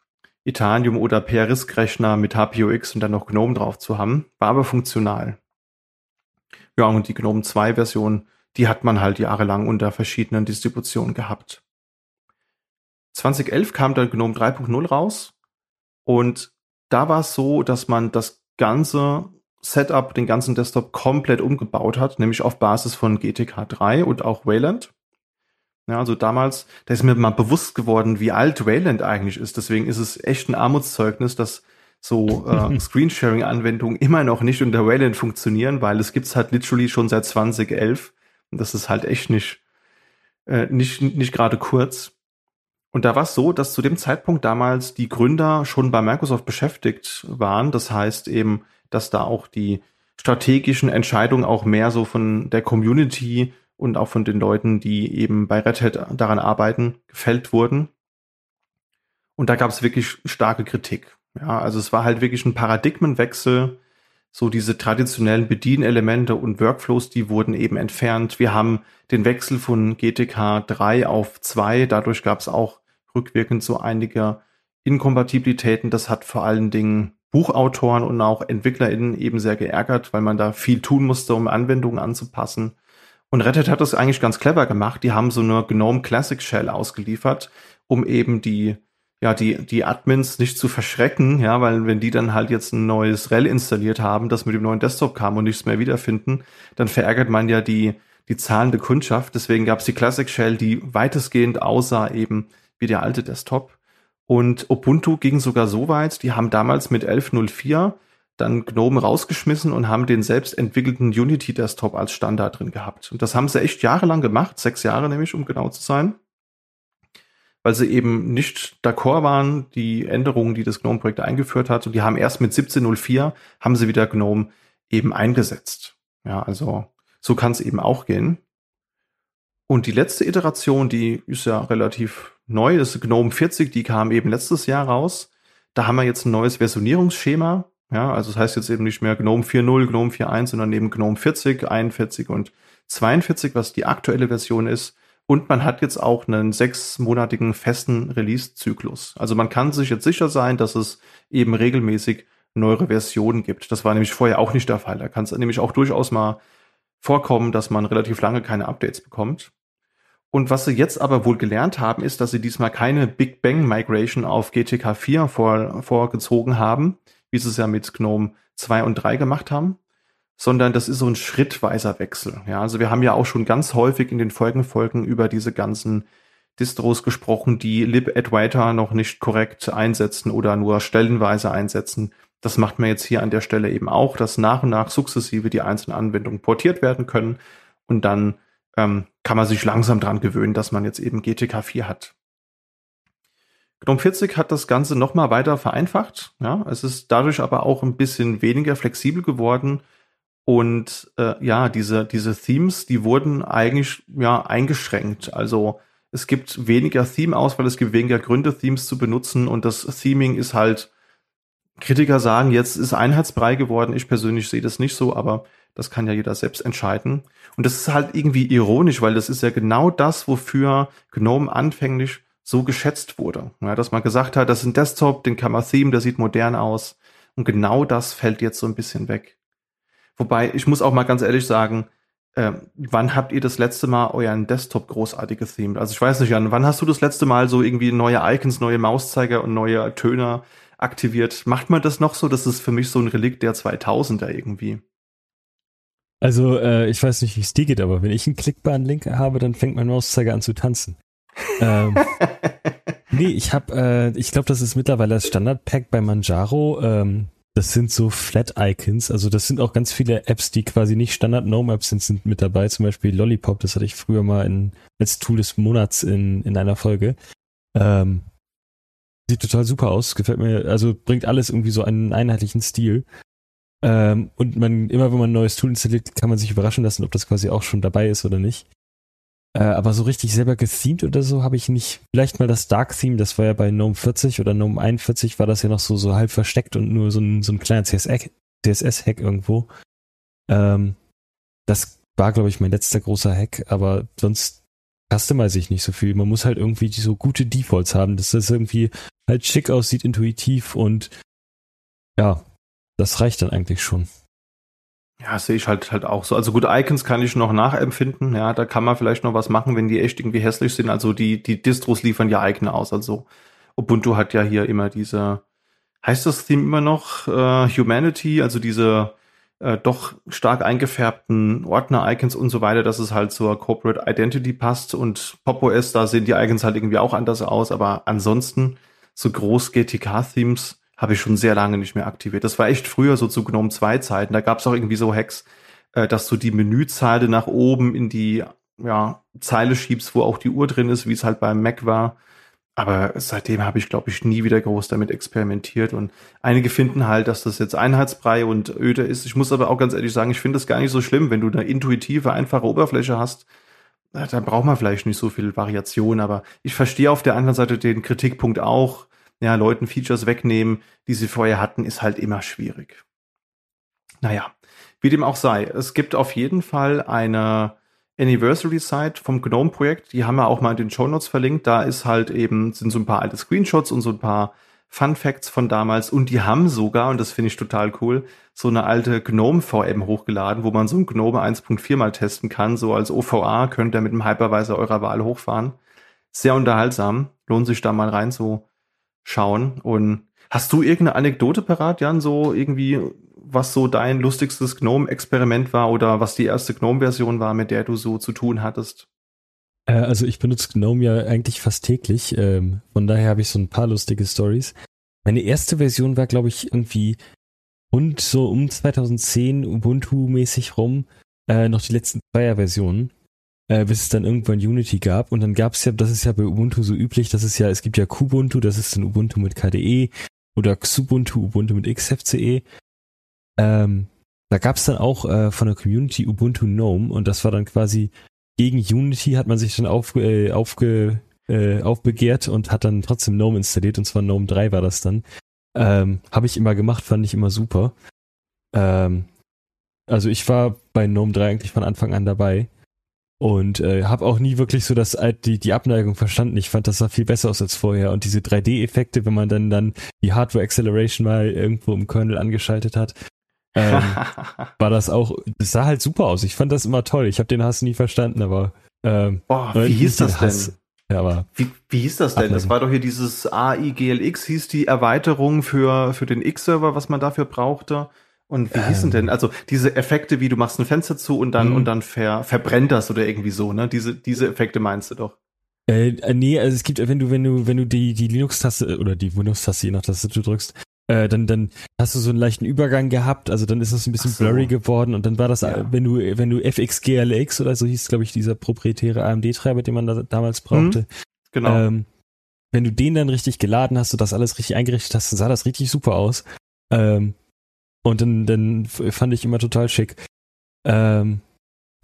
[SPEAKER 1] Itanium oder PRISC-Rechner mit HPUX und dann noch GNOME drauf zu haben. War aber funktional. Ja, und die GNOME 2 Version, die hat man halt jahrelang unter verschiedenen Distributionen gehabt. 2011 kam dann GNOME 3.0 raus und da war es so, dass man das ganze Setup, den ganzen Desktop komplett umgebaut hat, nämlich auf Basis von GTK 3 und auch Wayland. Ja, also damals, da ist mir mal bewusst geworden, wie alt Wayland eigentlich ist. Deswegen ist es echt ein Armutszeugnis, dass so äh, Screensharing-Anwendungen immer noch nicht unter Wayland funktionieren, weil es gibt's halt literally schon seit 2011. Und das ist halt echt nicht, äh, nicht, nicht gerade kurz. Und da war es so, dass zu dem Zeitpunkt damals die Gründer schon bei Microsoft beschäftigt waren. Das heißt eben, dass da auch die strategischen Entscheidungen auch mehr so von der Community und auch von den Leuten, die eben bei Red Hat daran arbeiten, gefällt wurden. Und da gab es wirklich starke Kritik. Ja, also es war halt wirklich ein Paradigmenwechsel. So diese traditionellen Bedienelemente und Workflows, die wurden eben entfernt. Wir haben den Wechsel von GTK 3 auf 2. Dadurch gab es auch rückwirkend so einige Inkompatibilitäten. Das hat vor allen Dingen Buchautoren und auch EntwicklerInnen eben sehr geärgert, weil man da viel tun musste, um Anwendungen anzupassen. Und Red Hat hat das eigentlich ganz clever gemacht. Die haben so eine GNOME Classic Shell ausgeliefert, um eben die, ja, die, die Admins nicht zu verschrecken, ja, weil wenn die dann halt jetzt ein neues RHEL installiert haben, das mit dem neuen Desktop kam und nichts mehr wiederfinden, dann verärgert man ja die, die zahlende Kundschaft. Deswegen gab es die Classic Shell, die weitestgehend aussah eben wie der alte Desktop. Und Ubuntu ging sogar so weit, die haben damals mit 11.04 dann GNOME rausgeschmissen und haben den selbst entwickelten Unity Desktop als Standard drin gehabt. Und das haben sie echt jahrelang gemacht, sechs Jahre nämlich, um genau zu sein, weil sie eben nicht d'accord waren, die Änderungen, die das GNOME-Projekt eingeführt hat. Und die haben erst mit 17.04 haben sie wieder GNOME eben eingesetzt. Ja, also so kann es eben auch gehen. Und die letzte Iteration, die ist ja relativ neu, ist GNOME 40, die kam eben letztes Jahr raus. Da haben wir jetzt ein neues Versionierungsschema ja, also das heißt jetzt eben nicht mehr GNOME 4.0, GNOME 4.1, sondern eben GNOME 40, 41 und 42, was die aktuelle Version ist. Und man hat jetzt auch einen sechsmonatigen festen Release-Zyklus. Also man kann sich jetzt sicher sein, dass es eben regelmäßig neuere Versionen gibt. Das war nämlich vorher auch nicht der Fall. Da kann es nämlich auch durchaus mal vorkommen, dass man relativ lange keine Updates bekommt. Und was sie jetzt aber wohl gelernt haben, ist, dass sie diesmal keine Big Bang Migration auf GTK 4 vor, vorgezogen haben, wie sie es ja mit GNOME 2 und 3 gemacht haben, sondern das ist so ein schrittweiser Wechsel. Ja, also wir haben ja auch schon ganz häufig in den Folgenfolgen über diese ganzen Distros gesprochen, die libadwaita noch nicht korrekt einsetzen oder nur stellenweise einsetzen. Das macht man jetzt hier an der Stelle eben auch, dass nach und nach sukzessive die einzelnen Anwendungen portiert werden können und dann ähm, kann man sich langsam dran gewöhnen, dass man jetzt eben GTK 4 hat. GNOME 40 hat das Ganze nochmal weiter vereinfacht. Ja, es ist dadurch aber auch ein bisschen weniger flexibel geworden. Und äh, ja, diese, diese Themes, die wurden eigentlich ja eingeschränkt. Also es gibt weniger Theme-Auswahl, es gibt weniger Gründe, Themes zu benutzen und das Theming ist halt, Kritiker sagen, jetzt ist einheitsbrei geworden. Ich persönlich sehe das nicht so, aber das kann ja jeder selbst entscheiden. Und das ist halt irgendwie ironisch, weil das ist ja genau das, wofür GNOME anfänglich so geschätzt wurde. Ja, dass man gesagt hat, das ist ein Desktop, den kann man theme, der sieht modern aus. Und genau das fällt jetzt so ein bisschen weg. Wobei, ich muss auch mal ganz ehrlich sagen, äh, wann habt ihr das letzte Mal euren Desktop großartig gethemed? Also ich weiß nicht, Jan, wann hast du das letzte Mal so irgendwie neue Icons, neue Mauszeiger und neue Töner aktiviert? Macht man das noch so? Das ist für mich so ein Relikt der 2000er irgendwie.
[SPEAKER 2] Also äh, ich weiß nicht, wie es dir geht, aber wenn ich einen klickbaren Link habe, dann fängt mein Mauszeiger an zu tanzen. Ähm, nee, ich habe, äh, ich glaube, das ist mittlerweile das Standard-Pack bei Manjaro. Ähm, das sind so Flat-Icons. Also das sind auch ganz viele Apps, die quasi nicht Standard-Gnome-Apps sind, sind mit dabei. Zum Beispiel Lollipop, das hatte ich früher mal in, als Tool des Monats in, in einer Folge. Ähm, sieht total super aus, gefällt mir, also bringt alles irgendwie so einen einheitlichen Stil. Ähm, und man, immer wenn man ein neues Tool installiert, kann man sich überraschen lassen, ob das quasi auch schon dabei ist oder nicht. Äh, aber so richtig selber gethemed oder so habe ich nicht. Vielleicht mal das Dark Theme, das war ja bei GNOME 40 oder GNOME 41 war das ja noch so, so halb versteckt und nur so ein, so ein kleiner CSS-Hack irgendwo. Ähm, das war, glaube ich, mein letzter großer Hack, aber sonst customize ich nicht so viel. Man muss halt irgendwie so gute Defaults haben, dass das irgendwie halt schick aussieht, intuitiv und ja, das reicht dann eigentlich schon.
[SPEAKER 1] Ja, sehe ich halt halt auch so. Also gut, Icons kann ich noch nachempfinden. Ja, da kann man vielleicht noch was machen, wenn die echt irgendwie hässlich sind. Also die die Distros liefern ja eigene aus. Also Ubuntu hat ja hier immer diese heißt das Theme immer noch äh, Humanity, also diese äh, doch stark eingefärbten Ordner-Icons und so weiter, dass es halt zur Corporate Identity passt und Pop OS, da sehen die Icons halt irgendwie auch anders aus, aber ansonsten so groß GTK-Themes habe ich schon sehr lange nicht mehr aktiviert. Das war echt früher so zu GNOME 2 Zeiten. Da gab es auch irgendwie so Hacks, äh, dass du die Menüzeile nach oben in die ja, Zeile schiebst, wo auch die Uhr drin ist, wie es halt beim Mac war. Aber seitdem habe ich, glaube ich, nie wieder groß damit experimentiert. Und einige finden halt, dass das jetzt Einheitsbrei und öde ist. Ich muss aber auch ganz ehrlich sagen, ich finde das gar nicht so schlimm, wenn du eine intuitive, einfache Oberfläche hast. Dann braucht man vielleicht nicht so viel Variation. Aber ich verstehe auf der anderen Seite den Kritikpunkt auch ja, Leuten Features wegnehmen, die sie vorher hatten, ist halt immer schwierig. Naja, wie dem auch sei, es gibt auf jeden Fall eine Anniversary-Site vom GNOME-Projekt, die haben wir auch mal in den Show Notes verlinkt. Da ist halt eben, sind so ein paar alte Screenshots und so ein paar Fun Facts von damals und die haben sogar, und das finde ich total cool, so eine alte GNOME VM hochgeladen, wo man so ein GNOME 1.4 mal testen kann. So als OVA könnt ihr mit dem Hypervisor eurer Wahl hochfahren. Sehr unterhaltsam. Lohnt sich da mal rein so schauen. Und hast du irgendeine Anekdote parat, Jan, so irgendwie, was so dein lustigstes GNOME-Experiment war oder was die erste GNOME-Version war, mit der du so zu tun hattest?
[SPEAKER 2] Äh, also ich benutze GNOME ja eigentlich fast täglich, ähm, von daher habe ich so ein paar lustige Stories. Meine erste Version war, glaube ich, irgendwie und so um 2010 Ubuntu-mäßig rum, äh, noch die letzten Zweier-Versionen äh, bis es dann irgendwann Unity gab. Und dann gab es ja, das ist ja bei Ubuntu so üblich, das ist ja, es gibt ja Kubuntu, das ist dann Ubuntu mit KDE oder Xubuntu, Ubuntu mit XFCE. Ähm, da gab es dann auch äh, von der Community Ubuntu Gnome und das war dann quasi gegen Unity hat man sich dann auf, äh, aufge, äh, aufbegehrt und hat dann trotzdem Gnome installiert und zwar Gnome 3 war das dann. Ähm, Habe ich immer gemacht, fand ich immer super. Ähm, also ich war bei Gnome 3 eigentlich von Anfang an dabei. Und äh, habe auch nie wirklich so das die, die Abneigung verstanden. Ich fand, das sah viel besser aus als vorher. Und diese 3D-Effekte, wenn man dann, dann die Hardware Acceleration mal irgendwo im Kernel angeschaltet hat, ähm, war das auch, das sah halt super aus. Ich fand das immer toll. Ich habe den Hass nie verstanden, aber
[SPEAKER 1] ähm, Boah, wie hieß das Hass. denn?
[SPEAKER 2] Ja, aber
[SPEAKER 1] wie, wie hieß das denn? Das war doch hier dieses AIGLX, hieß die Erweiterung für, für den X-Server, was man dafür brauchte. Und wie ähm. hießen denn? Also diese Effekte, wie du machst ein Fenster zu und dann mhm. und dann ver, verbrennt das oder irgendwie so, ne? Diese, diese Effekte meinst du doch.
[SPEAKER 2] Äh, äh, nee, also es gibt, wenn du, wenn du, wenn du die, die Linux-Taste oder die Windows-Taste, je nach Taste du drückst, äh, dann, dann hast du so einen leichten Übergang gehabt, also dann ist das ein bisschen so. blurry geworden und dann war das, ja. wenn du, wenn du FXGLX oder so hieß, glaube ich, dieser proprietäre AMD-Treiber, den man da damals brauchte. Mhm,
[SPEAKER 1] genau. Ähm,
[SPEAKER 2] wenn du den dann richtig geladen hast und das alles richtig eingerichtet hast, dann sah das richtig super aus. Ähm, und dann, dann fand ich immer total schick. Ähm,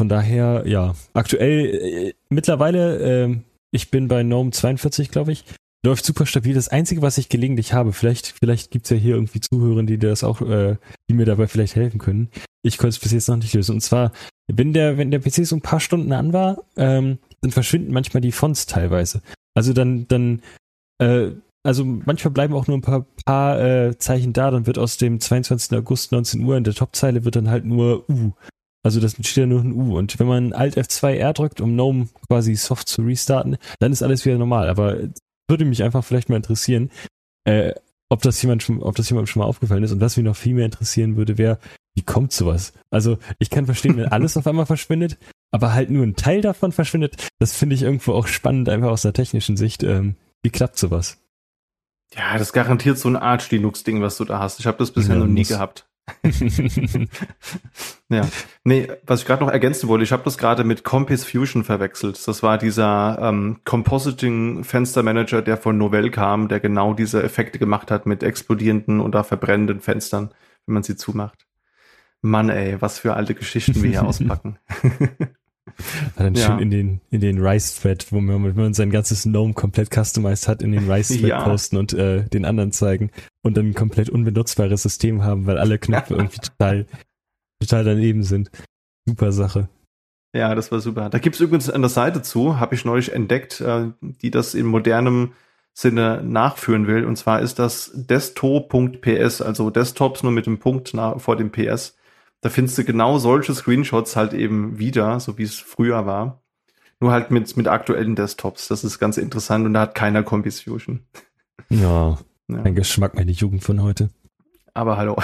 [SPEAKER 2] von daher, ja, aktuell, äh, mittlerweile, äh, ich bin bei Gnome 42, glaube ich. Läuft super stabil. Das Einzige, was ich gelegentlich habe, vielleicht, vielleicht gibt's ja hier irgendwie Zuhörer, die das auch, äh, die mir dabei vielleicht helfen können. Ich konnte es bis jetzt noch nicht lösen. Und zwar, wenn der, wenn der PC so ein paar Stunden an war, ähm, dann verschwinden manchmal die Fonts teilweise. Also dann, dann, äh, also manchmal bleiben auch nur ein paar, paar äh, Zeichen da, dann wird aus dem 22. August 19 Uhr in der Topzeile wird dann halt nur U. Also das steht ja nur ein U. Und wenn man Alt F2R drückt, um GNOME quasi soft zu restarten, dann ist alles wieder normal. Aber würde mich einfach vielleicht mal interessieren, äh, ob das jemand schon, ob das jemand schon mal aufgefallen ist. Und was mich noch viel mehr interessieren würde, wäre, wie kommt sowas? Also ich kann verstehen, wenn alles auf einmal verschwindet, aber halt nur ein Teil davon verschwindet. Das finde ich irgendwo auch spannend, einfach aus der technischen Sicht. Ähm, wie klappt sowas?
[SPEAKER 1] Ja, das garantiert so ein Arch Linux-Ding, was du da hast. Ich habe das bisher ja, noch nie gehabt. ja, nee, was ich gerade noch ergänzen wollte, ich habe das gerade mit Compass Fusion verwechselt. Das war dieser ähm, Compositing Fenstermanager, der von Novell kam, der genau diese Effekte gemacht hat mit explodierenden oder verbrennenden Fenstern, wenn man sie zumacht. Mann, ey, was für alte Geschichten wir hier auspacken.
[SPEAKER 2] Dann ja. schön in den, in den Rice-Thread, wo man, wenn man sein ganzes Gnome komplett customized hat, in den Rice-Thread ja. posten und äh, den anderen zeigen und dann ein komplett unbenutzbares System haben, weil alle Knöpfe irgendwie total, total daneben sind. Super Sache.
[SPEAKER 1] Ja, das war super. Da gibt's übrigens an der Seite zu, habe ich neulich entdeckt, äh, die das in modernem Sinne nachführen will. Und zwar ist das desto.ps, also Desktops nur mit dem Punkt vor dem PS da findest du genau solche Screenshots halt eben wieder, so wie es früher war. Nur halt mit, mit aktuellen Desktops. Das ist ganz interessant und da hat keiner Combis Fusion.
[SPEAKER 2] Ja, ja. ein Geschmack meine Jugend von heute.
[SPEAKER 1] Aber hallo.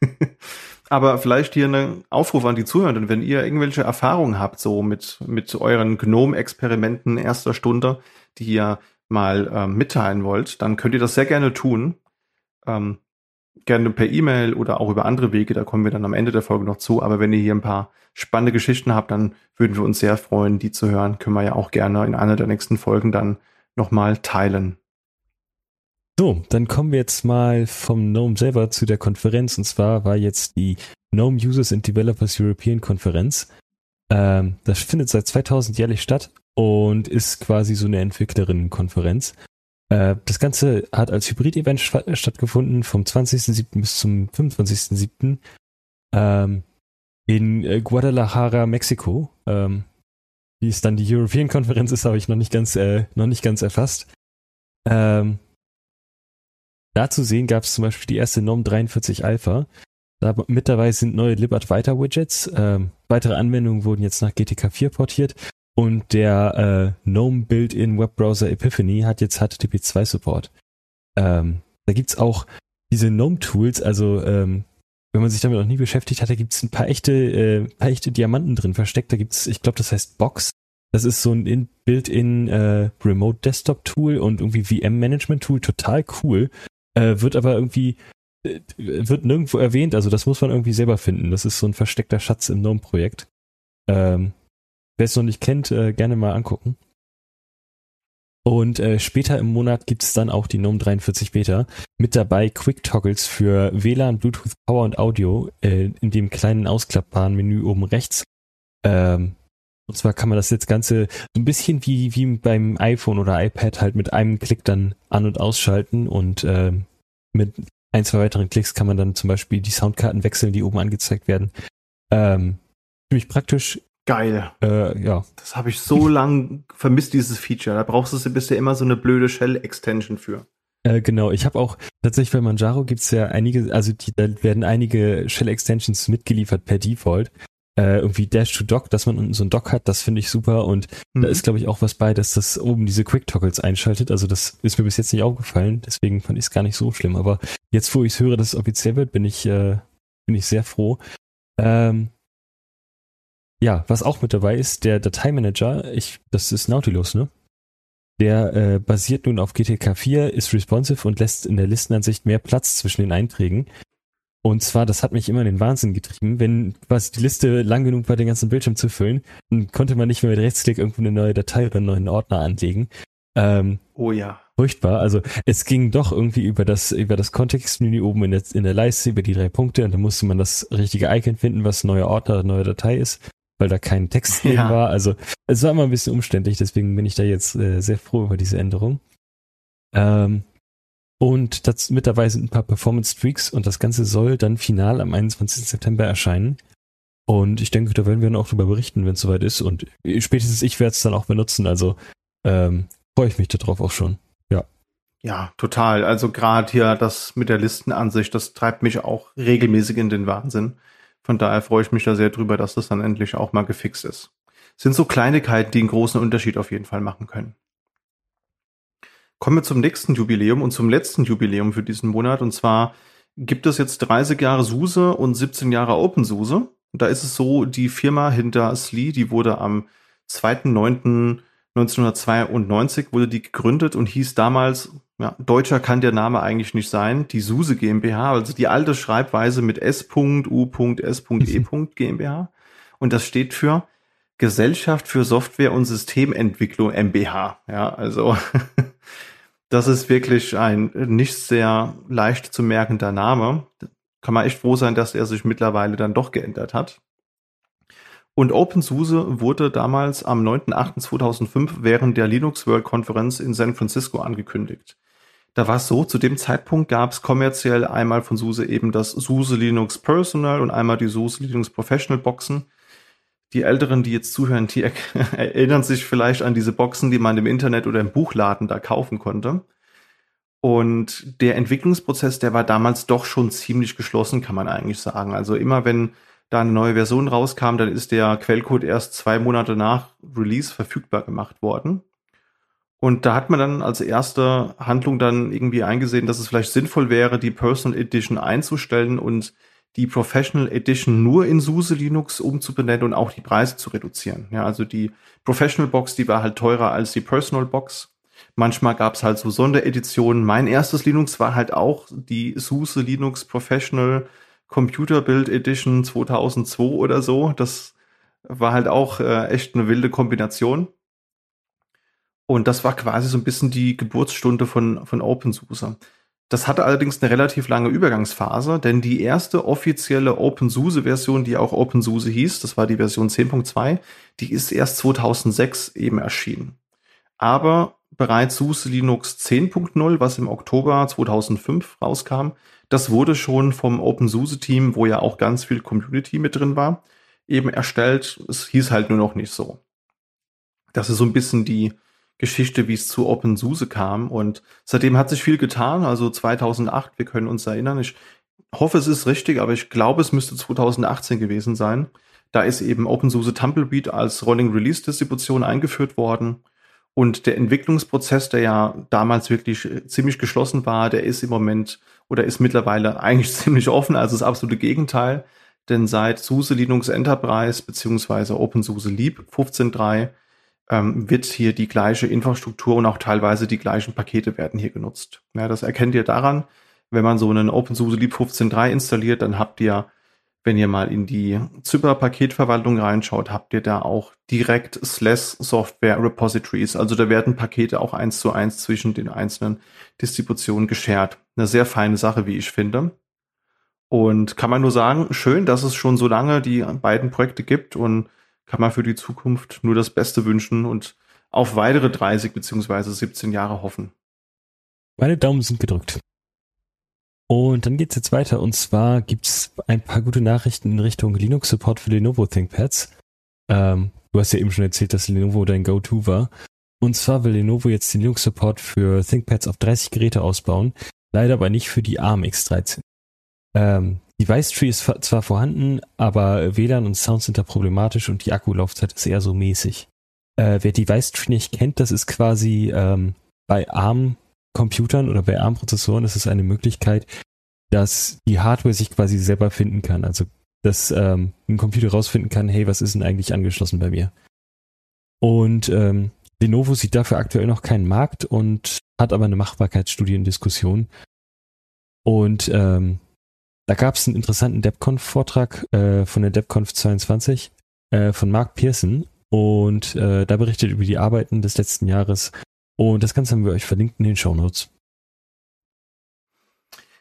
[SPEAKER 1] Aber vielleicht hier ein Aufruf an die Zuhörenden, wenn ihr irgendwelche Erfahrungen habt, so mit, mit euren Gnome-Experimenten erster Stunde, die ihr mal ähm, mitteilen wollt, dann könnt ihr das sehr gerne tun. Ähm, gerne per E-Mail oder auch über andere Wege, da kommen wir dann am Ende der Folge noch zu. Aber wenn ihr hier ein paar spannende Geschichten habt, dann würden wir uns sehr freuen, die zu hören. Können wir ja auch gerne in einer der nächsten Folgen dann nochmal teilen.
[SPEAKER 2] So, dann kommen wir jetzt mal vom GNOME selber zu der Konferenz. Und zwar war jetzt die GNOME Users and Developers European Konferenz. Ähm, das findet seit 2000 jährlich statt und ist quasi so eine Entwicklerinnenkonferenz. Äh, das Ganze hat als Hybrid-Event stattgefunden vom 20.07. bis zum 25.07. Ähm, in äh, Guadalajara, Mexiko. Ähm, wie es dann die European-Konferenz ist, habe ich noch nicht ganz, äh, noch nicht ganz erfasst. Ähm, da zu sehen gab es zum Beispiel die erste NOM 43 Alpha. Da mit dabei sind neue Libert-Weiter-Widgets. Ähm, weitere Anwendungen wurden jetzt nach GTK 4 portiert und der äh, GNOME Built-in Webbrowser Epiphany hat jetzt HTTP 2 Support. Ähm, da gibt's auch diese GNOME-Tools, also ähm, wenn man sich damit noch nie beschäftigt hat, da gibt's ein paar echte, äh, paar echte Diamanten drin versteckt. Da gibt's, ich glaube, das heißt Box. Das ist so ein Built-in äh, Remote Desktop Tool und irgendwie VM Management Tool, total cool. Äh, wird aber irgendwie äh, wird nirgendwo erwähnt, also das muss man irgendwie selber finden. Das ist so ein versteckter Schatz im GNOME-Projekt. Ähm, Wer es noch nicht kennt, äh, gerne mal angucken. Und äh, später im Monat gibt es dann auch die GNOME 43 Beta. Mit dabei Quick Toggles für WLAN, Bluetooth, Power und Audio äh, in dem kleinen ausklappbaren Menü oben rechts. Ähm, und zwar kann man das jetzt Ganze so ein bisschen wie, wie beim iPhone oder iPad halt mit einem Klick dann an- und ausschalten und äh, mit ein, zwei weiteren Klicks kann man dann zum Beispiel die Soundkarten wechseln, die oben angezeigt werden. Ähm, ziemlich praktisch
[SPEAKER 1] Geil.
[SPEAKER 2] Äh, ja.
[SPEAKER 1] Das habe ich so lang vermisst, dieses Feature. Da brauchst du bisher immer so eine blöde Shell-Extension für.
[SPEAKER 2] Äh, genau, ich habe auch, tatsächlich bei Manjaro gibt's ja einige, also die, da werden einige Shell-Extensions mitgeliefert per Default. Äh, irgendwie Dash to Dock, dass man unten so ein Dock hat, das finde ich super und mhm. da ist, glaube ich, auch was bei, dass das oben diese Quick-Toggles einschaltet. Also das ist mir bis jetzt nicht aufgefallen, deswegen fand ich es gar nicht so schlimm. Aber jetzt, wo ich höre, dass es offiziell wird, bin ich, äh, bin ich sehr froh. Ähm, ja, was auch mit dabei ist, der Dateimanager, ich, das ist Nautilus, ne? Der äh, basiert nun auf GTK 4, ist responsive und lässt in der Listenansicht mehr Platz zwischen den Einträgen. Und zwar, das hat mich immer in den Wahnsinn getrieben, wenn quasi die Liste lang genug war, den ganzen Bildschirm zu füllen, dann konnte man nicht mehr mit Rechtsklick irgendwo eine neue Datei oder einen neuen Ordner anlegen. Ähm,
[SPEAKER 1] oh ja.
[SPEAKER 2] Furchtbar. Also es ging doch irgendwie über das, über das Kontextmenü oben in der, in der Leiste, über die drei Punkte und da musste man das richtige Icon finden, was neuer Ordner, neue Datei ist weil da kein Text drin ja. war. Also es war immer ein bisschen umständlich, deswegen bin ich da jetzt äh, sehr froh über diese Änderung. Ähm, und das, mit dabei sind ein paar Performance Streaks und das Ganze soll dann final am 21. September erscheinen. Und ich denke, da werden wir dann auch darüber berichten, wenn es soweit ist. Und spätestens ich werde es dann auch benutzen. Also ähm, freue ich mich darauf auch schon. Ja.
[SPEAKER 1] Ja, total. Also gerade hier das mit der Listenansicht, das treibt mich auch regelmäßig in den Wahnsinn. Von daher freue ich mich da sehr drüber, dass das dann endlich auch mal gefixt ist. Sind so Kleinigkeiten, die einen großen Unterschied auf jeden Fall machen können. Kommen wir zum nächsten Jubiläum und zum letzten Jubiläum für diesen Monat. Und zwar gibt es jetzt 30 Jahre SUSE und 17 Jahre OpenSUSE. Und da ist es so, die Firma hinter SLI, die wurde am 2.9.1992 wurde die gegründet und hieß damals, ja, deutscher kann der Name eigentlich nicht sein, die SUSE GmbH, also die alte Schreibweise mit S.U.S.E. GmbH. Und das steht für Gesellschaft für Software und Systementwicklung MBH. Ja, also das ist wirklich ein nicht sehr leicht zu merkender Name. Kann man echt froh sein, dass er sich mittlerweile dann doch geändert hat. Und OpenSUSE wurde damals am 9.8.2005 während der Linux World Konferenz in San Francisco angekündigt. Da war es so, zu dem Zeitpunkt gab es kommerziell einmal von SUSE eben das SUSE Linux Personal und einmal die SUSE Linux Professional Boxen die Älteren, die jetzt zuhören, die erinnern sich vielleicht an diese Boxen, die man im Internet oder im Buchladen da kaufen konnte. Und der Entwicklungsprozess, der war damals doch schon ziemlich geschlossen, kann man eigentlich sagen. Also immer wenn da eine neue Version rauskam, dann ist der Quellcode erst zwei Monate nach Release verfügbar gemacht worden. Und da hat man dann als erste Handlung dann irgendwie eingesehen, dass es vielleicht sinnvoll wäre, die Personal Edition einzustellen und die Professional Edition nur in SUSE Linux umzubenennen und auch die Preise zu reduzieren. Ja, also die Professional Box, die war halt teurer als die Personal Box. Manchmal gab es halt so Sondereditionen. Mein erstes Linux war halt auch die SUSE Linux Professional Computer Build Edition 2002 oder so. Das war halt auch äh, echt eine wilde Kombination. Und das war quasi so ein bisschen die Geburtsstunde von, von OpenSUSE. Das hatte allerdings eine relativ lange Übergangsphase, denn die erste offizielle OpenSUSE-Version, die auch OpenSUSE hieß, das war die Version 10.2, die ist erst 2006 eben erschienen. Aber bereits SUSE Linux 10.0, was im Oktober 2005 rauskam, das wurde schon vom OpenSUSE-Team, wo ja auch ganz viel Community mit drin war, eben erstellt. Es hieß halt nur noch nicht so. Das ist so ein bisschen die Geschichte, wie es zu OpenSUSE kam. Und seitdem hat sich viel getan. Also 2008, wir können uns erinnern. Ich hoffe, es ist richtig, aber ich glaube, es müsste 2018 gewesen sein. Da ist eben OpenSUSE Tumbleweed als Rolling Release Distribution eingeführt worden. Und der Entwicklungsprozess, der ja damals wirklich ziemlich geschlossen war, der ist im Moment oder ist mittlerweile eigentlich ziemlich offen, also das absolute Gegenteil. Denn seit SUSE Linux Enterprise beziehungsweise OpenSUSE Leap 15.3 ähm, wird hier die gleiche Infrastruktur und auch teilweise die gleichen Pakete werden hier genutzt. Ja, das erkennt ihr daran, wenn man so einen OpenSUSE Leap 15.3 installiert, dann habt ihr, wenn ihr mal in die Zypper-Paketverwaltung reinschaut, habt ihr da auch direkt Slash Software Repositories. Also da werden Pakete auch eins zu eins zwischen den einzelnen Distributionen geshared. Eine sehr feine Sache, wie ich finde. Und kann man nur sagen, schön, dass es schon so lange die beiden Projekte gibt und kann man für die Zukunft nur das Beste wünschen und auf weitere 30 beziehungsweise 17 Jahre hoffen.
[SPEAKER 2] Meine Daumen sind gedrückt. Und dann geht's jetzt weiter. Und zwar gibt's ein paar gute Nachrichten in Richtung Linux-Support für Lenovo ThinkPads. Ähm, du hast ja eben schon erzählt, dass Lenovo dein Go-To war. Und zwar will Lenovo jetzt den Linux-Support für ThinkPads auf 30 Geräte ausbauen, leider aber nicht für die ARM X13. Ähm, Device Tree ist zwar vorhanden, aber WLAN und Sound sind da problematisch und die Akkulaufzeit ist eher so mäßig. Äh, wer Device Tree nicht kennt, das ist quasi ähm, bei ARM-Computern oder bei ARM-Prozessoren ist es eine Möglichkeit, dass die Hardware sich quasi selber finden kann. Also dass ähm, ein Computer rausfinden kann, hey, was ist denn eigentlich angeschlossen bei mir? Und ähm, Lenovo sieht dafür aktuell noch keinen Markt und hat aber eine Machbarkeitsstudie in Diskussion. Und ähm, da gab es einen interessanten DevConf-Vortrag äh, von der DevConf 22 äh, von Mark Pearson und äh, da berichtet über die Arbeiten des letzten Jahres. Und das Ganze haben wir euch verlinkt in den Show Notes.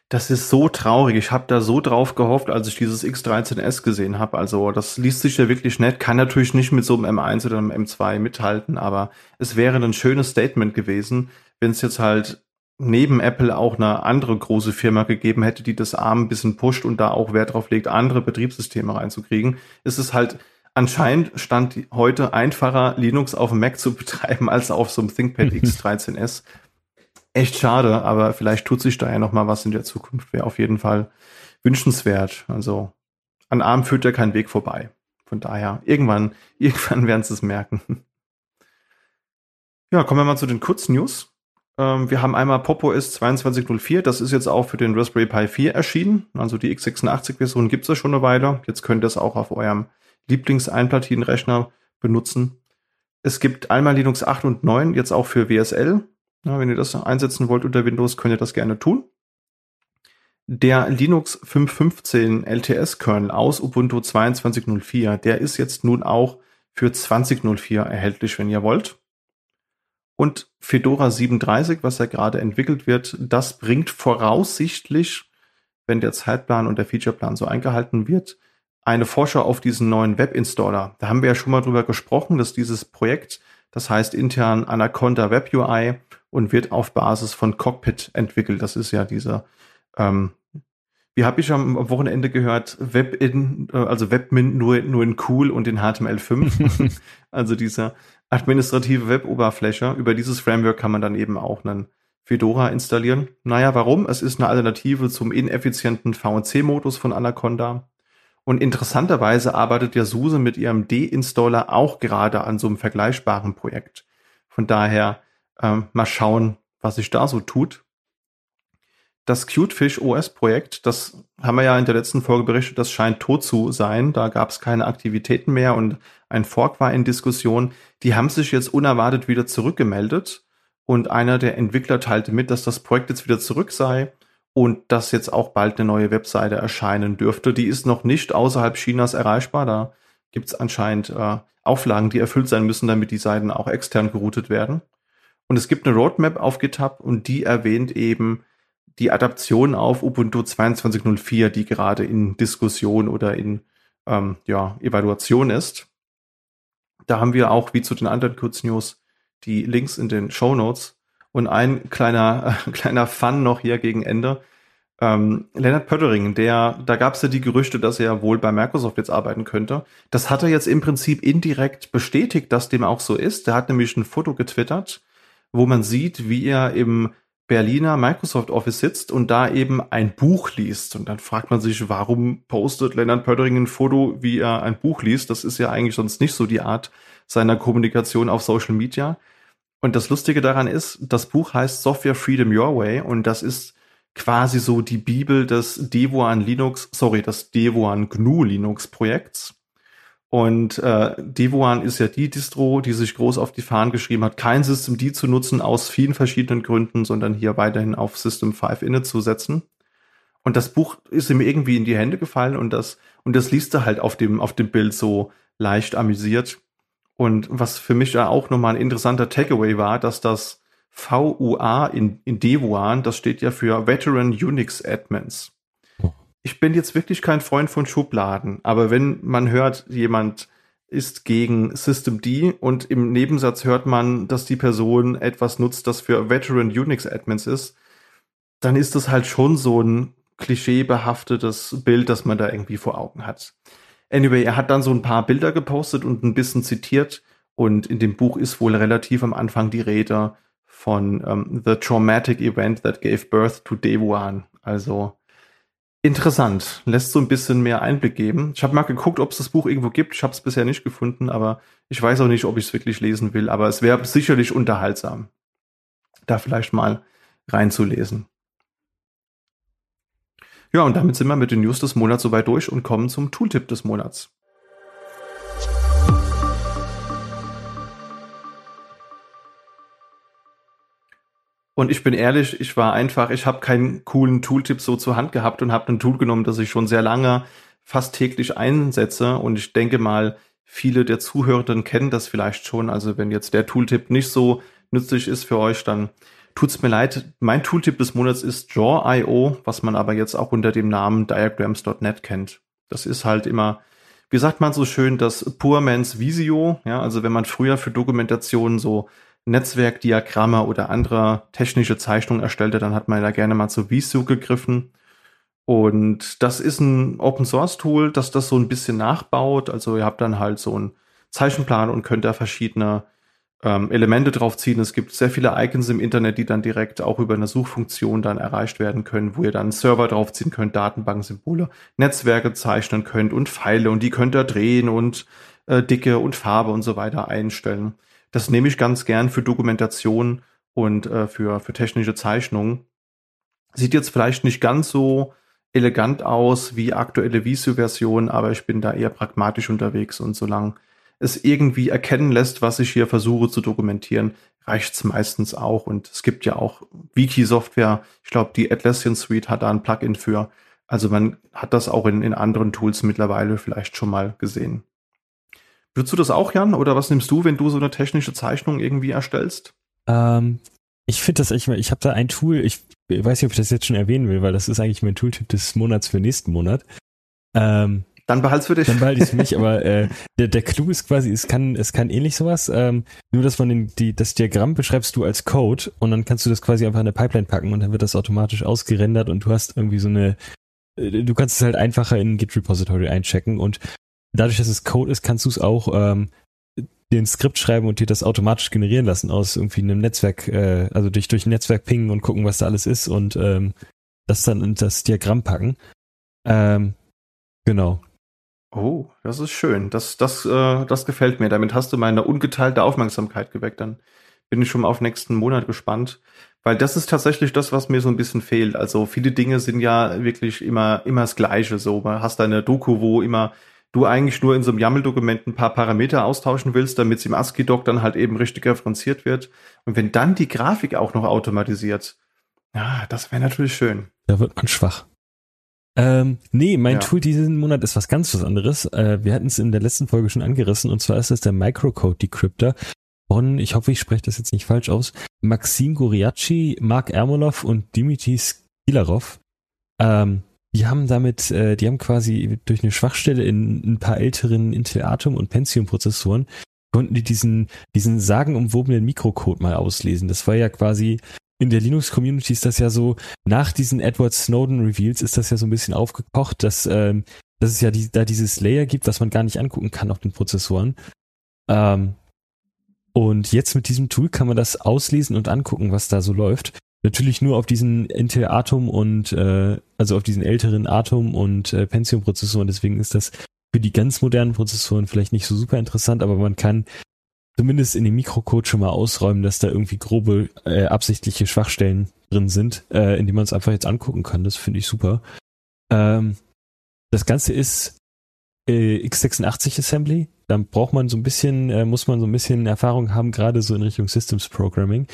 [SPEAKER 1] Das ist so traurig. Ich habe da so drauf gehofft, als ich dieses X13S gesehen habe. Also das liest sich ja wirklich nett. Kann natürlich nicht mit so einem M1 oder einem M2 mithalten, aber es wäre ein schönes Statement gewesen, wenn es jetzt halt neben Apple auch eine andere große Firma gegeben hätte, die das ARM ein bisschen pusht und da auch Wert drauf legt, andere Betriebssysteme reinzukriegen, ist es halt Anscheinend stand heute einfacher, Linux auf dem Mac zu betreiben, als auf so einem ThinkPad X13S. Echt schade, aber vielleicht tut sich da ja noch mal was in der Zukunft. Wäre auf jeden Fall wünschenswert. Also an ARM führt ja kein Weg vorbei. Von daher, irgendwann, irgendwann werden sie es merken. Ja, kommen wir mal zu den Kurznews. Ähm, wir haben einmal PopOS 22.04, das ist jetzt auch für den Raspberry Pi 4 erschienen. Also die x86-Version gibt es ja schon eine Weile. Jetzt könnt ihr es auch auf eurem Lieblingseinplatinenrechner benutzen. Es gibt einmal Linux 8 und 9, jetzt auch für WSL. Ja, wenn ihr das einsetzen wollt unter Windows, könnt ihr das gerne tun. Der Linux 5.15 LTS-Kernel aus Ubuntu 22.04, der ist jetzt nun auch für 20.04 erhältlich, wenn ihr wollt. Und Fedora 37, was ja gerade entwickelt wird, das bringt voraussichtlich, wenn der Zeitplan und der Featureplan so eingehalten wird, eine Vorschau auf diesen neuen Webinstaller. Da haben wir ja schon mal drüber gesprochen, dass dieses Projekt, das heißt intern Anaconda Web UI und wird auf Basis von Cockpit entwickelt. Das ist ja dieser, ähm, wie habe ich am Wochenende gehört, Webin, äh, also Webmin nur, nur in cool und in HTML5. also dieser administrative Web-Oberfläche. Über dieses Framework kann man dann eben auch einen Fedora installieren. Naja, warum? Es ist eine Alternative zum ineffizienten VNC-Modus von Anaconda. Und interessanterweise arbeitet ja SUSE mit ihrem D-Installer auch gerade an so einem vergleichbaren Projekt. Von daher ähm, mal schauen, was sich da so tut. Das Cutefish OS Projekt, das haben wir ja in der letzten Folge berichtet, das scheint tot zu sein. Da gab es keine Aktivitäten mehr und ein Fork war in Diskussion. Die haben sich jetzt unerwartet wieder zurückgemeldet und einer der Entwickler teilte mit, dass das Projekt jetzt wieder zurück sei und dass jetzt auch bald eine neue Webseite erscheinen dürfte. Die ist noch nicht außerhalb Chinas erreichbar. Da gibt es anscheinend äh, Auflagen, die erfüllt sein müssen, damit die Seiten auch extern geroutet werden. Und es gibt eine Roadmap auf GitHub und die erwähnt eben die Adaption auf Ubuntu 22.04, die gerade in Diskussion oder in ähm, ja, Evaluation ist. Da haben wir auch, wie zu den anderen Kurznews, die Links in den Show Notes. Und ein kleiner, äh, kleiner Fun noch hier gegen Ende. Ähm, Leonard Pöttering, der, da gab es ja die Gerüchte, dass er wohl bei Microsoft jetzt arbeiten könnte. Das hat er jetzt im Prinzip indirekt bestätigt, dass dem auch so ist. Der hat nämlich ein Foto getwittert, wo man sieht, wie er im Berliner Microsoft Office sitzt und da eben ein Buch liest. Und dann fragt man sich, warum postet Leonard Pöttering ein Foto, wie er ein Buch liest? Das ist ja eigentlich sonst nicht so die Art seiner Kommunikation auf Social Media. Und das Lustige daran ist, das Buch heißt Software Freedom Your Way und das ist quasi so die Bibel des Devuan Linux, sorry, des Devuan GNU Linux Projekts. Und äh, Devuan ist ja die Distro, die sich groß auf die Fahnen geschrieben hat, kein System D zu nutzen aus vielen verschiedenen Gründen, sondern hier weiterhin auf System 5 inne zu setzen. Und das Buch ist ihm irgendwie in die Hände gefallen und das, und das liest er halt auf dem, auf dem Bild so leicht amüsiert. Und was für mich da auch nochmal ein interessanter Takeaway war, dass das VUA in, in Devuan, das steht ja für Veteran Unix Admins. Ich bin jetzt wirklich kein Freund von Schubladen, aber wenn man hört, jemand ist gegen System D und im Nebensatz hört man, dass die Person etwas nutzt, das für Veteran Unix Admins ist, dann ist das halt schon so ein klischeebehaftetes Bild, das man da irgendwie vor Augen hat. Anyway, er hat dann so ein paar Bilder gepostet und ein bisschen zitiert. Und in dem Buch ist wohl relativ am Anfang die Rede von um, ähm, The Traumatic Event That Gave Birth to Devuan. Also interessant, lässt so ein bisschen mehr Einblick geben. Ich habe mal geguckt, ob es das Buch irgendwo gibt. Ich habe es bisher nicht gefunden, aber ich weiß auch nicht, ob ich es wirklich lesen will. Aber es wäre sicherlich unterhaltsam, da vielleicht mal reinzulesen. Ja, und damit sind wir mit den News des Monats soweit durch und kommen zum Tooltip des Monats. Und ich bin ehrlich, ich war einfach, ich habe keinen coolen Tooltip so zur Hand gehabt und habe ein Tool genommen, das ich schon sehr lange, fast täglich einsetze. Und ich denke mal, viele der Zuhörenden kennen das vielleicht schon. Also wenn jetzt der Tooltip nicht so nützlich ist für euch, dann tut's mir leid. Mein Tooltip des Monats ist Draw.io, was man aber jetzt auch unter dem Namen Diagrams.net kennt. Das ist halt immer, wie sagt man so schön, das Poor Man's Visio. Ja, also wenn man früher für Dokumentationen so Netzwerkdiagramme oder andere technische Zeichnungen erstellte, dann hat man da gerne mal zu Visio gegriffen. Und das ist ein Open Source Tool, das das so ein bisschen nachbaut. Also ihr habt dann halt so einen Zeichenplan und könnt da verschiedene ähm, Elemente draufziehen. Es gibt sehr viele Icons im Internet, die dann direkt auch über eine Suchfunktion dann erreicht werden können, wo ihr dann Server draufziehen könnt, Datenbanksymbole, Netzwerke zeichnen könnt und Pfeile und die könnt ihr drehen und äh, Dicke und Farbe und so weiter einstellen. Das nehme ich ganz gern für Dokumentation und äh, für, für technische Zeichnungen. Sieht jetzt vielleicht nicht ganz so elegant aus wie aktuelle Visio-Version, aber ich bin da eher pragmatisch unterwegs und solange es irgendwie erkennen lässt, was ich hier versuche zu dokumentieren, reicht es meistens auch. Und es gibt ja auch Wiki-Software. Ich glaube, die Atlassian Suite hat da ein Plugin für. Also man hat das auch in, in anderen Tools mittlerweile vielleicht schon mal gesehen. Würdest du das auch, Jan? Oder was nimmst du, wenn du so eine technische Zeichnung irgendwie erstellst?
[SPEAKER 2] Ähm, ich finde das echt, ich habe da ein Tool, ich weiß nicht, ob ich das jetzt schon erwähnen will, weil das ist eigentlich mein Tooltip des Monats für nächsten Monat.
[SPEAKER 1] Ähm, dann behalt's für dich.
[SPEAKER 2] Dann behalte ich für mich, aber äh, der, der Clou ist quasi, es kann, es kann ähnlich sowas, ähm, nur dass man den, die, das Diagramm beschreibst du als Code und dann kannst du das quasi einfach in eine Pipeline packen und dann wird das automatisch ausgerendert und du hast irgendwie so eine, äh, du kannst es halt einfacher in ein Git-Repository einchecken und dadurch, dass es Code ist, kannst du es auch ähm, den Skript schreiben und dir das automatisch generieren lassen aus irgendwie einem Netzwerk, äh, also dich durch ein Netzwerk pingen und gucken, was da alles ist und ähm, das dann in das Diagramm packen. Ähm, genau.
[SPEAKER 1] Oh, das ist schön. Das, das, äh, das gefällt mir. Damit hast du meine ungeteilte Aufmerksamkeit geweckt. Dann bin ich schon mal auf nächsten Monat gespannt. Weil das ist tatsächlich das, was mir so ein bisschen fehlt. Also viele Dinge sind ja wirklich immer, immer das Gleiche. So, man hast eine Doku, wo immer du eigentlich nur in so einem YAML-Dokument ein paar Parameter austauschen willst, damit es im ASCII-Doc dann halt eben richtig referenziert wird. Und wenn dann die Grafik auch noch automatisiert, ja, das wäre natürlich schön.
[SPEAKER 2] Da wird man schwach. Ähm, nee, mein ja. Tool diesen Monat ist was ganz was anderes. Äh, wir hatten es in der letzten Folge schon angerissen und zwar ist es der Microcode Decryptor von, ich hoffe, ich spreche das jetzt nicht falsch aus, Maxim Goriachi, Mark Ermolov und Dimitri Skilarov. Ähm, die haben damit, äh, die haben quasi durch eine Schwachstelle in ein paar älteren Intel Atom und Pentium Prozessoren konnten die diesen, diesen sagenumwobenen Mikrocode mal auslesen. Das war ja quasi in der Linux-Community ist das ja so, nach diesen Edward Snowden-Reveals ist das ja so ein bisschen aufgekocht, dass, ähm, dass es ja die, da dieses Layer gibt, was man gar nicht angucken kann auf den Prozessoren. Ähm, und jetzt mit diesem Tool kann man das auslesen und angucken, was da so läuft. Natürlich nur auf diesen Intel Atom und äh, also auf diesen älteren Atom und äh, Pentium Prozessoren. Deswegen ist das für die ganz modernen Prozessoren vielleicht nicht so super interessant, aber man kann zumindest in dem Mikrocode schon mal ausräumen, dass da irgendwie grobe äh, absichtliche Schwachstellen drin sind, äh, in die man es einfach jetzt angucken kann. Das finde ich super. Ähm, das Ganze ist äh, x86 Assembly. Dann braucht man so ein bisschen, äh, muss man so ein bisschen Erfahrung haben, gerade so in Richtung Systems Programming.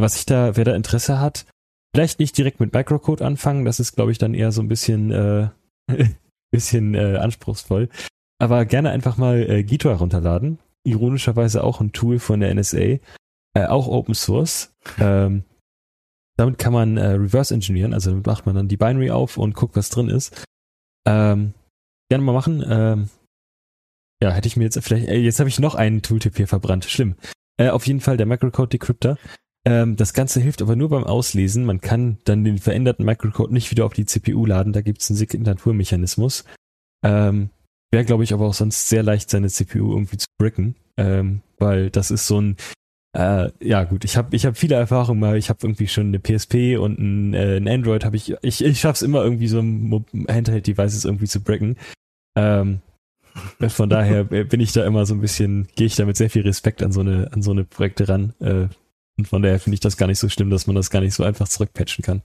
[SPEAKER 2] Was ich da, wer da Interesse hat, vielleicht nicht direkt mit Microcode anfangen. Das ist, glaube ich, dann eher so ein bisschen, äh, bisschen äh, anspruchsvoll. Aber gerne einfach mal äh, Gito herunterladen ironischerweise auch ein Tool von der NSA, äh, auch Open Source. Ähm, damit kann man äh, reverse engineeren, also damit macht man dann die Binary auf und guckt, was drin ist. Ähm, gerne mal machen. Ähm, ja, hätte ich mir jetzt vielleicht, äh, jetzt habe ich noch einen Tooltip hier verbrannt. Schlimm. Äh, auf jeden Fall der Microcode Decryptor. Ähm, das Ganze hilft aber nur beim Auslesen. Man kann dann den veränderten Microcode nicht wieder auf die CPU laden. Da gibt es einen Signaturmechanismus. Ähm, Wäre, glaube ich, aber auch sonst sehr leicht, seine CPU irgendwie zu bricken, ähm, weil das ist so ein äh, ja gut, ich habe ich hab viele Erfahrungen mal, ich habe irgendwie schon eine PSP und ein, äh, ein Android habe ich, ich ich schaff's immer irgendwie so Handheld-Devices irgendwie zu bricken. Ähm, von daher bin ich da immer so ein bisschen, gehe ich da mit sehr viel Respekt an so eine an so eine Projekte ran. Äh, und von daher finde ich das gar nicht so schlimm, dass man das gar nicht so einfach zurückpatchen kann.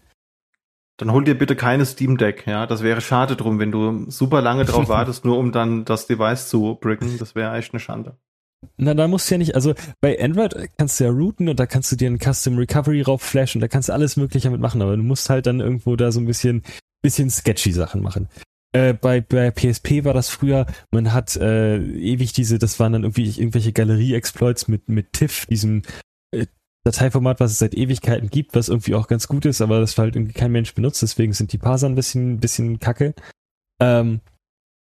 [SPEAKER 1] Dann hol dir bitte keine Steam Deck, ja. Das wäre schade drum, wenn du super lange drauf wartest, nur um dann das Device zu bricken. Das wäre echt eine Schande.
[SPEAKER 2] Na, da musst du ja nicht, also bei Android kannst du ja routen und da kannst du dir einen Custom Recovery rauf flashen, da kannst du alles Mögliche damit machen, aber du musst halt dann irgendwo da so ein bisschen, bisschen sketchy Sachen machen. Äh, bei, bei PSP war das früher, man hat äh, ewig diese, das waren dann irgendwie irgendwelche Galerie-Exploits mit, mit TIFF, diesem Dateiformat, was es seit Ewigkeiten gibt, was irgendwie auch ganz gut ist, aber das halt irgendwie kein Mensch benutzt, deswegen sind die Parser ein bisschen, bisschen kacke. Ähm,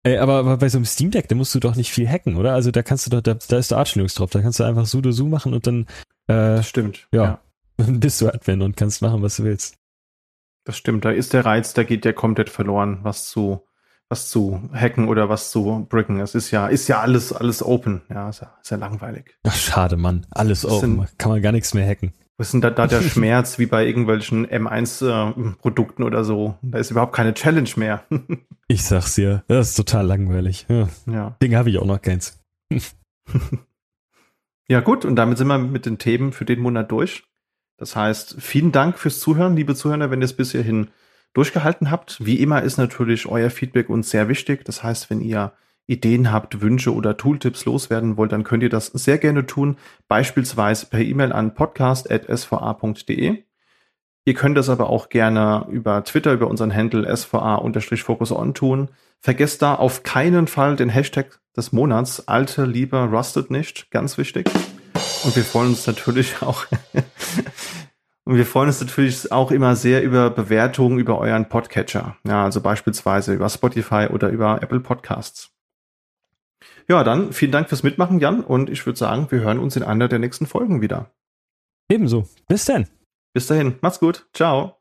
[SPEAKER 2] äh, aber, aber bei so einem Steam Deck, da musst du doch nicht viel hacken, oder? Also da kannst du doch, da, da ist der Arch Linux drauf, da kannst du einfach sudo su machen und dann
[SPEAKER 1] äh, Stimmt.
[SPEAKER 2] Ja, ja. bist du Admin und kannst machen, was du willst.
[SPEAKER 1] Das stimmt, da ist der Reiz, da geht ja komplett verloren, was zu, was zu hacken oder was zu bricken. Es ist ja, ist ja alles, alles open. Ja, ist ja, ist ja langweilig.
[SPEAKER 2] Ach, schade, Mann. Alles
[SPEAKER 1] Das
[SPEAKER 2] open.
[SPEAKER 1] sind-
[SPEAKER 2] Kann man gar nichts mehr hacken.
[SPEAKER 1] Was ist denn da, da der Schmerz wie bei irgendwelchen M1-Produkten oder so? Da ist überhaupt keine Challenge mehr.
[SPEAKER 2] Ich sag's dir, das ist total langweilig. Ja,
[SPEAKER 1] ja.
[SPEAKER 2] Ding habe ich auch noch keins.
[SPEAKER 1] Ja, gut, und damit sind wir mit den Themen für den Monat durch. Das heißt, vielen Dank fürs Zuhören, liebe Zuhörer, wenn ihr es bis hierhin durchgehalten habt. Wie immer ist natürlich euer Feedback uns sehr wichtig. Das heißt, wenn ihr Ideen habt, Wünsche oder Tooltips loswerden wollt, dann könnt ihr das sehr gerne tun, beispielsweise per E-Mail an podcast.sva.de. Ihr könnt das aber auch gerne über Twitter, über unseren Handle sva-focus on tun. Vergesst da auf keinen Fall den Hashtag des Monats, alte Liebe rustet nicht, ganz wichtig. Und wir freuen uns natürlich auch, und wir freuen uns natürlich auch immer sehr über Bewertungen über euren Podcatcher. Ja, also beispielsweise über Spotify oder über Apple Podcasts. Ja, dann vielen Dank fürs Mitmachen, Jan, und ich würde sagen, wir hören uns in einer der nächsten Folgen wieder.
[SPEAKER 2] Ebenso. Bis dann.
[SPEAKER 1] Bis dahin, macht's gut, ciao.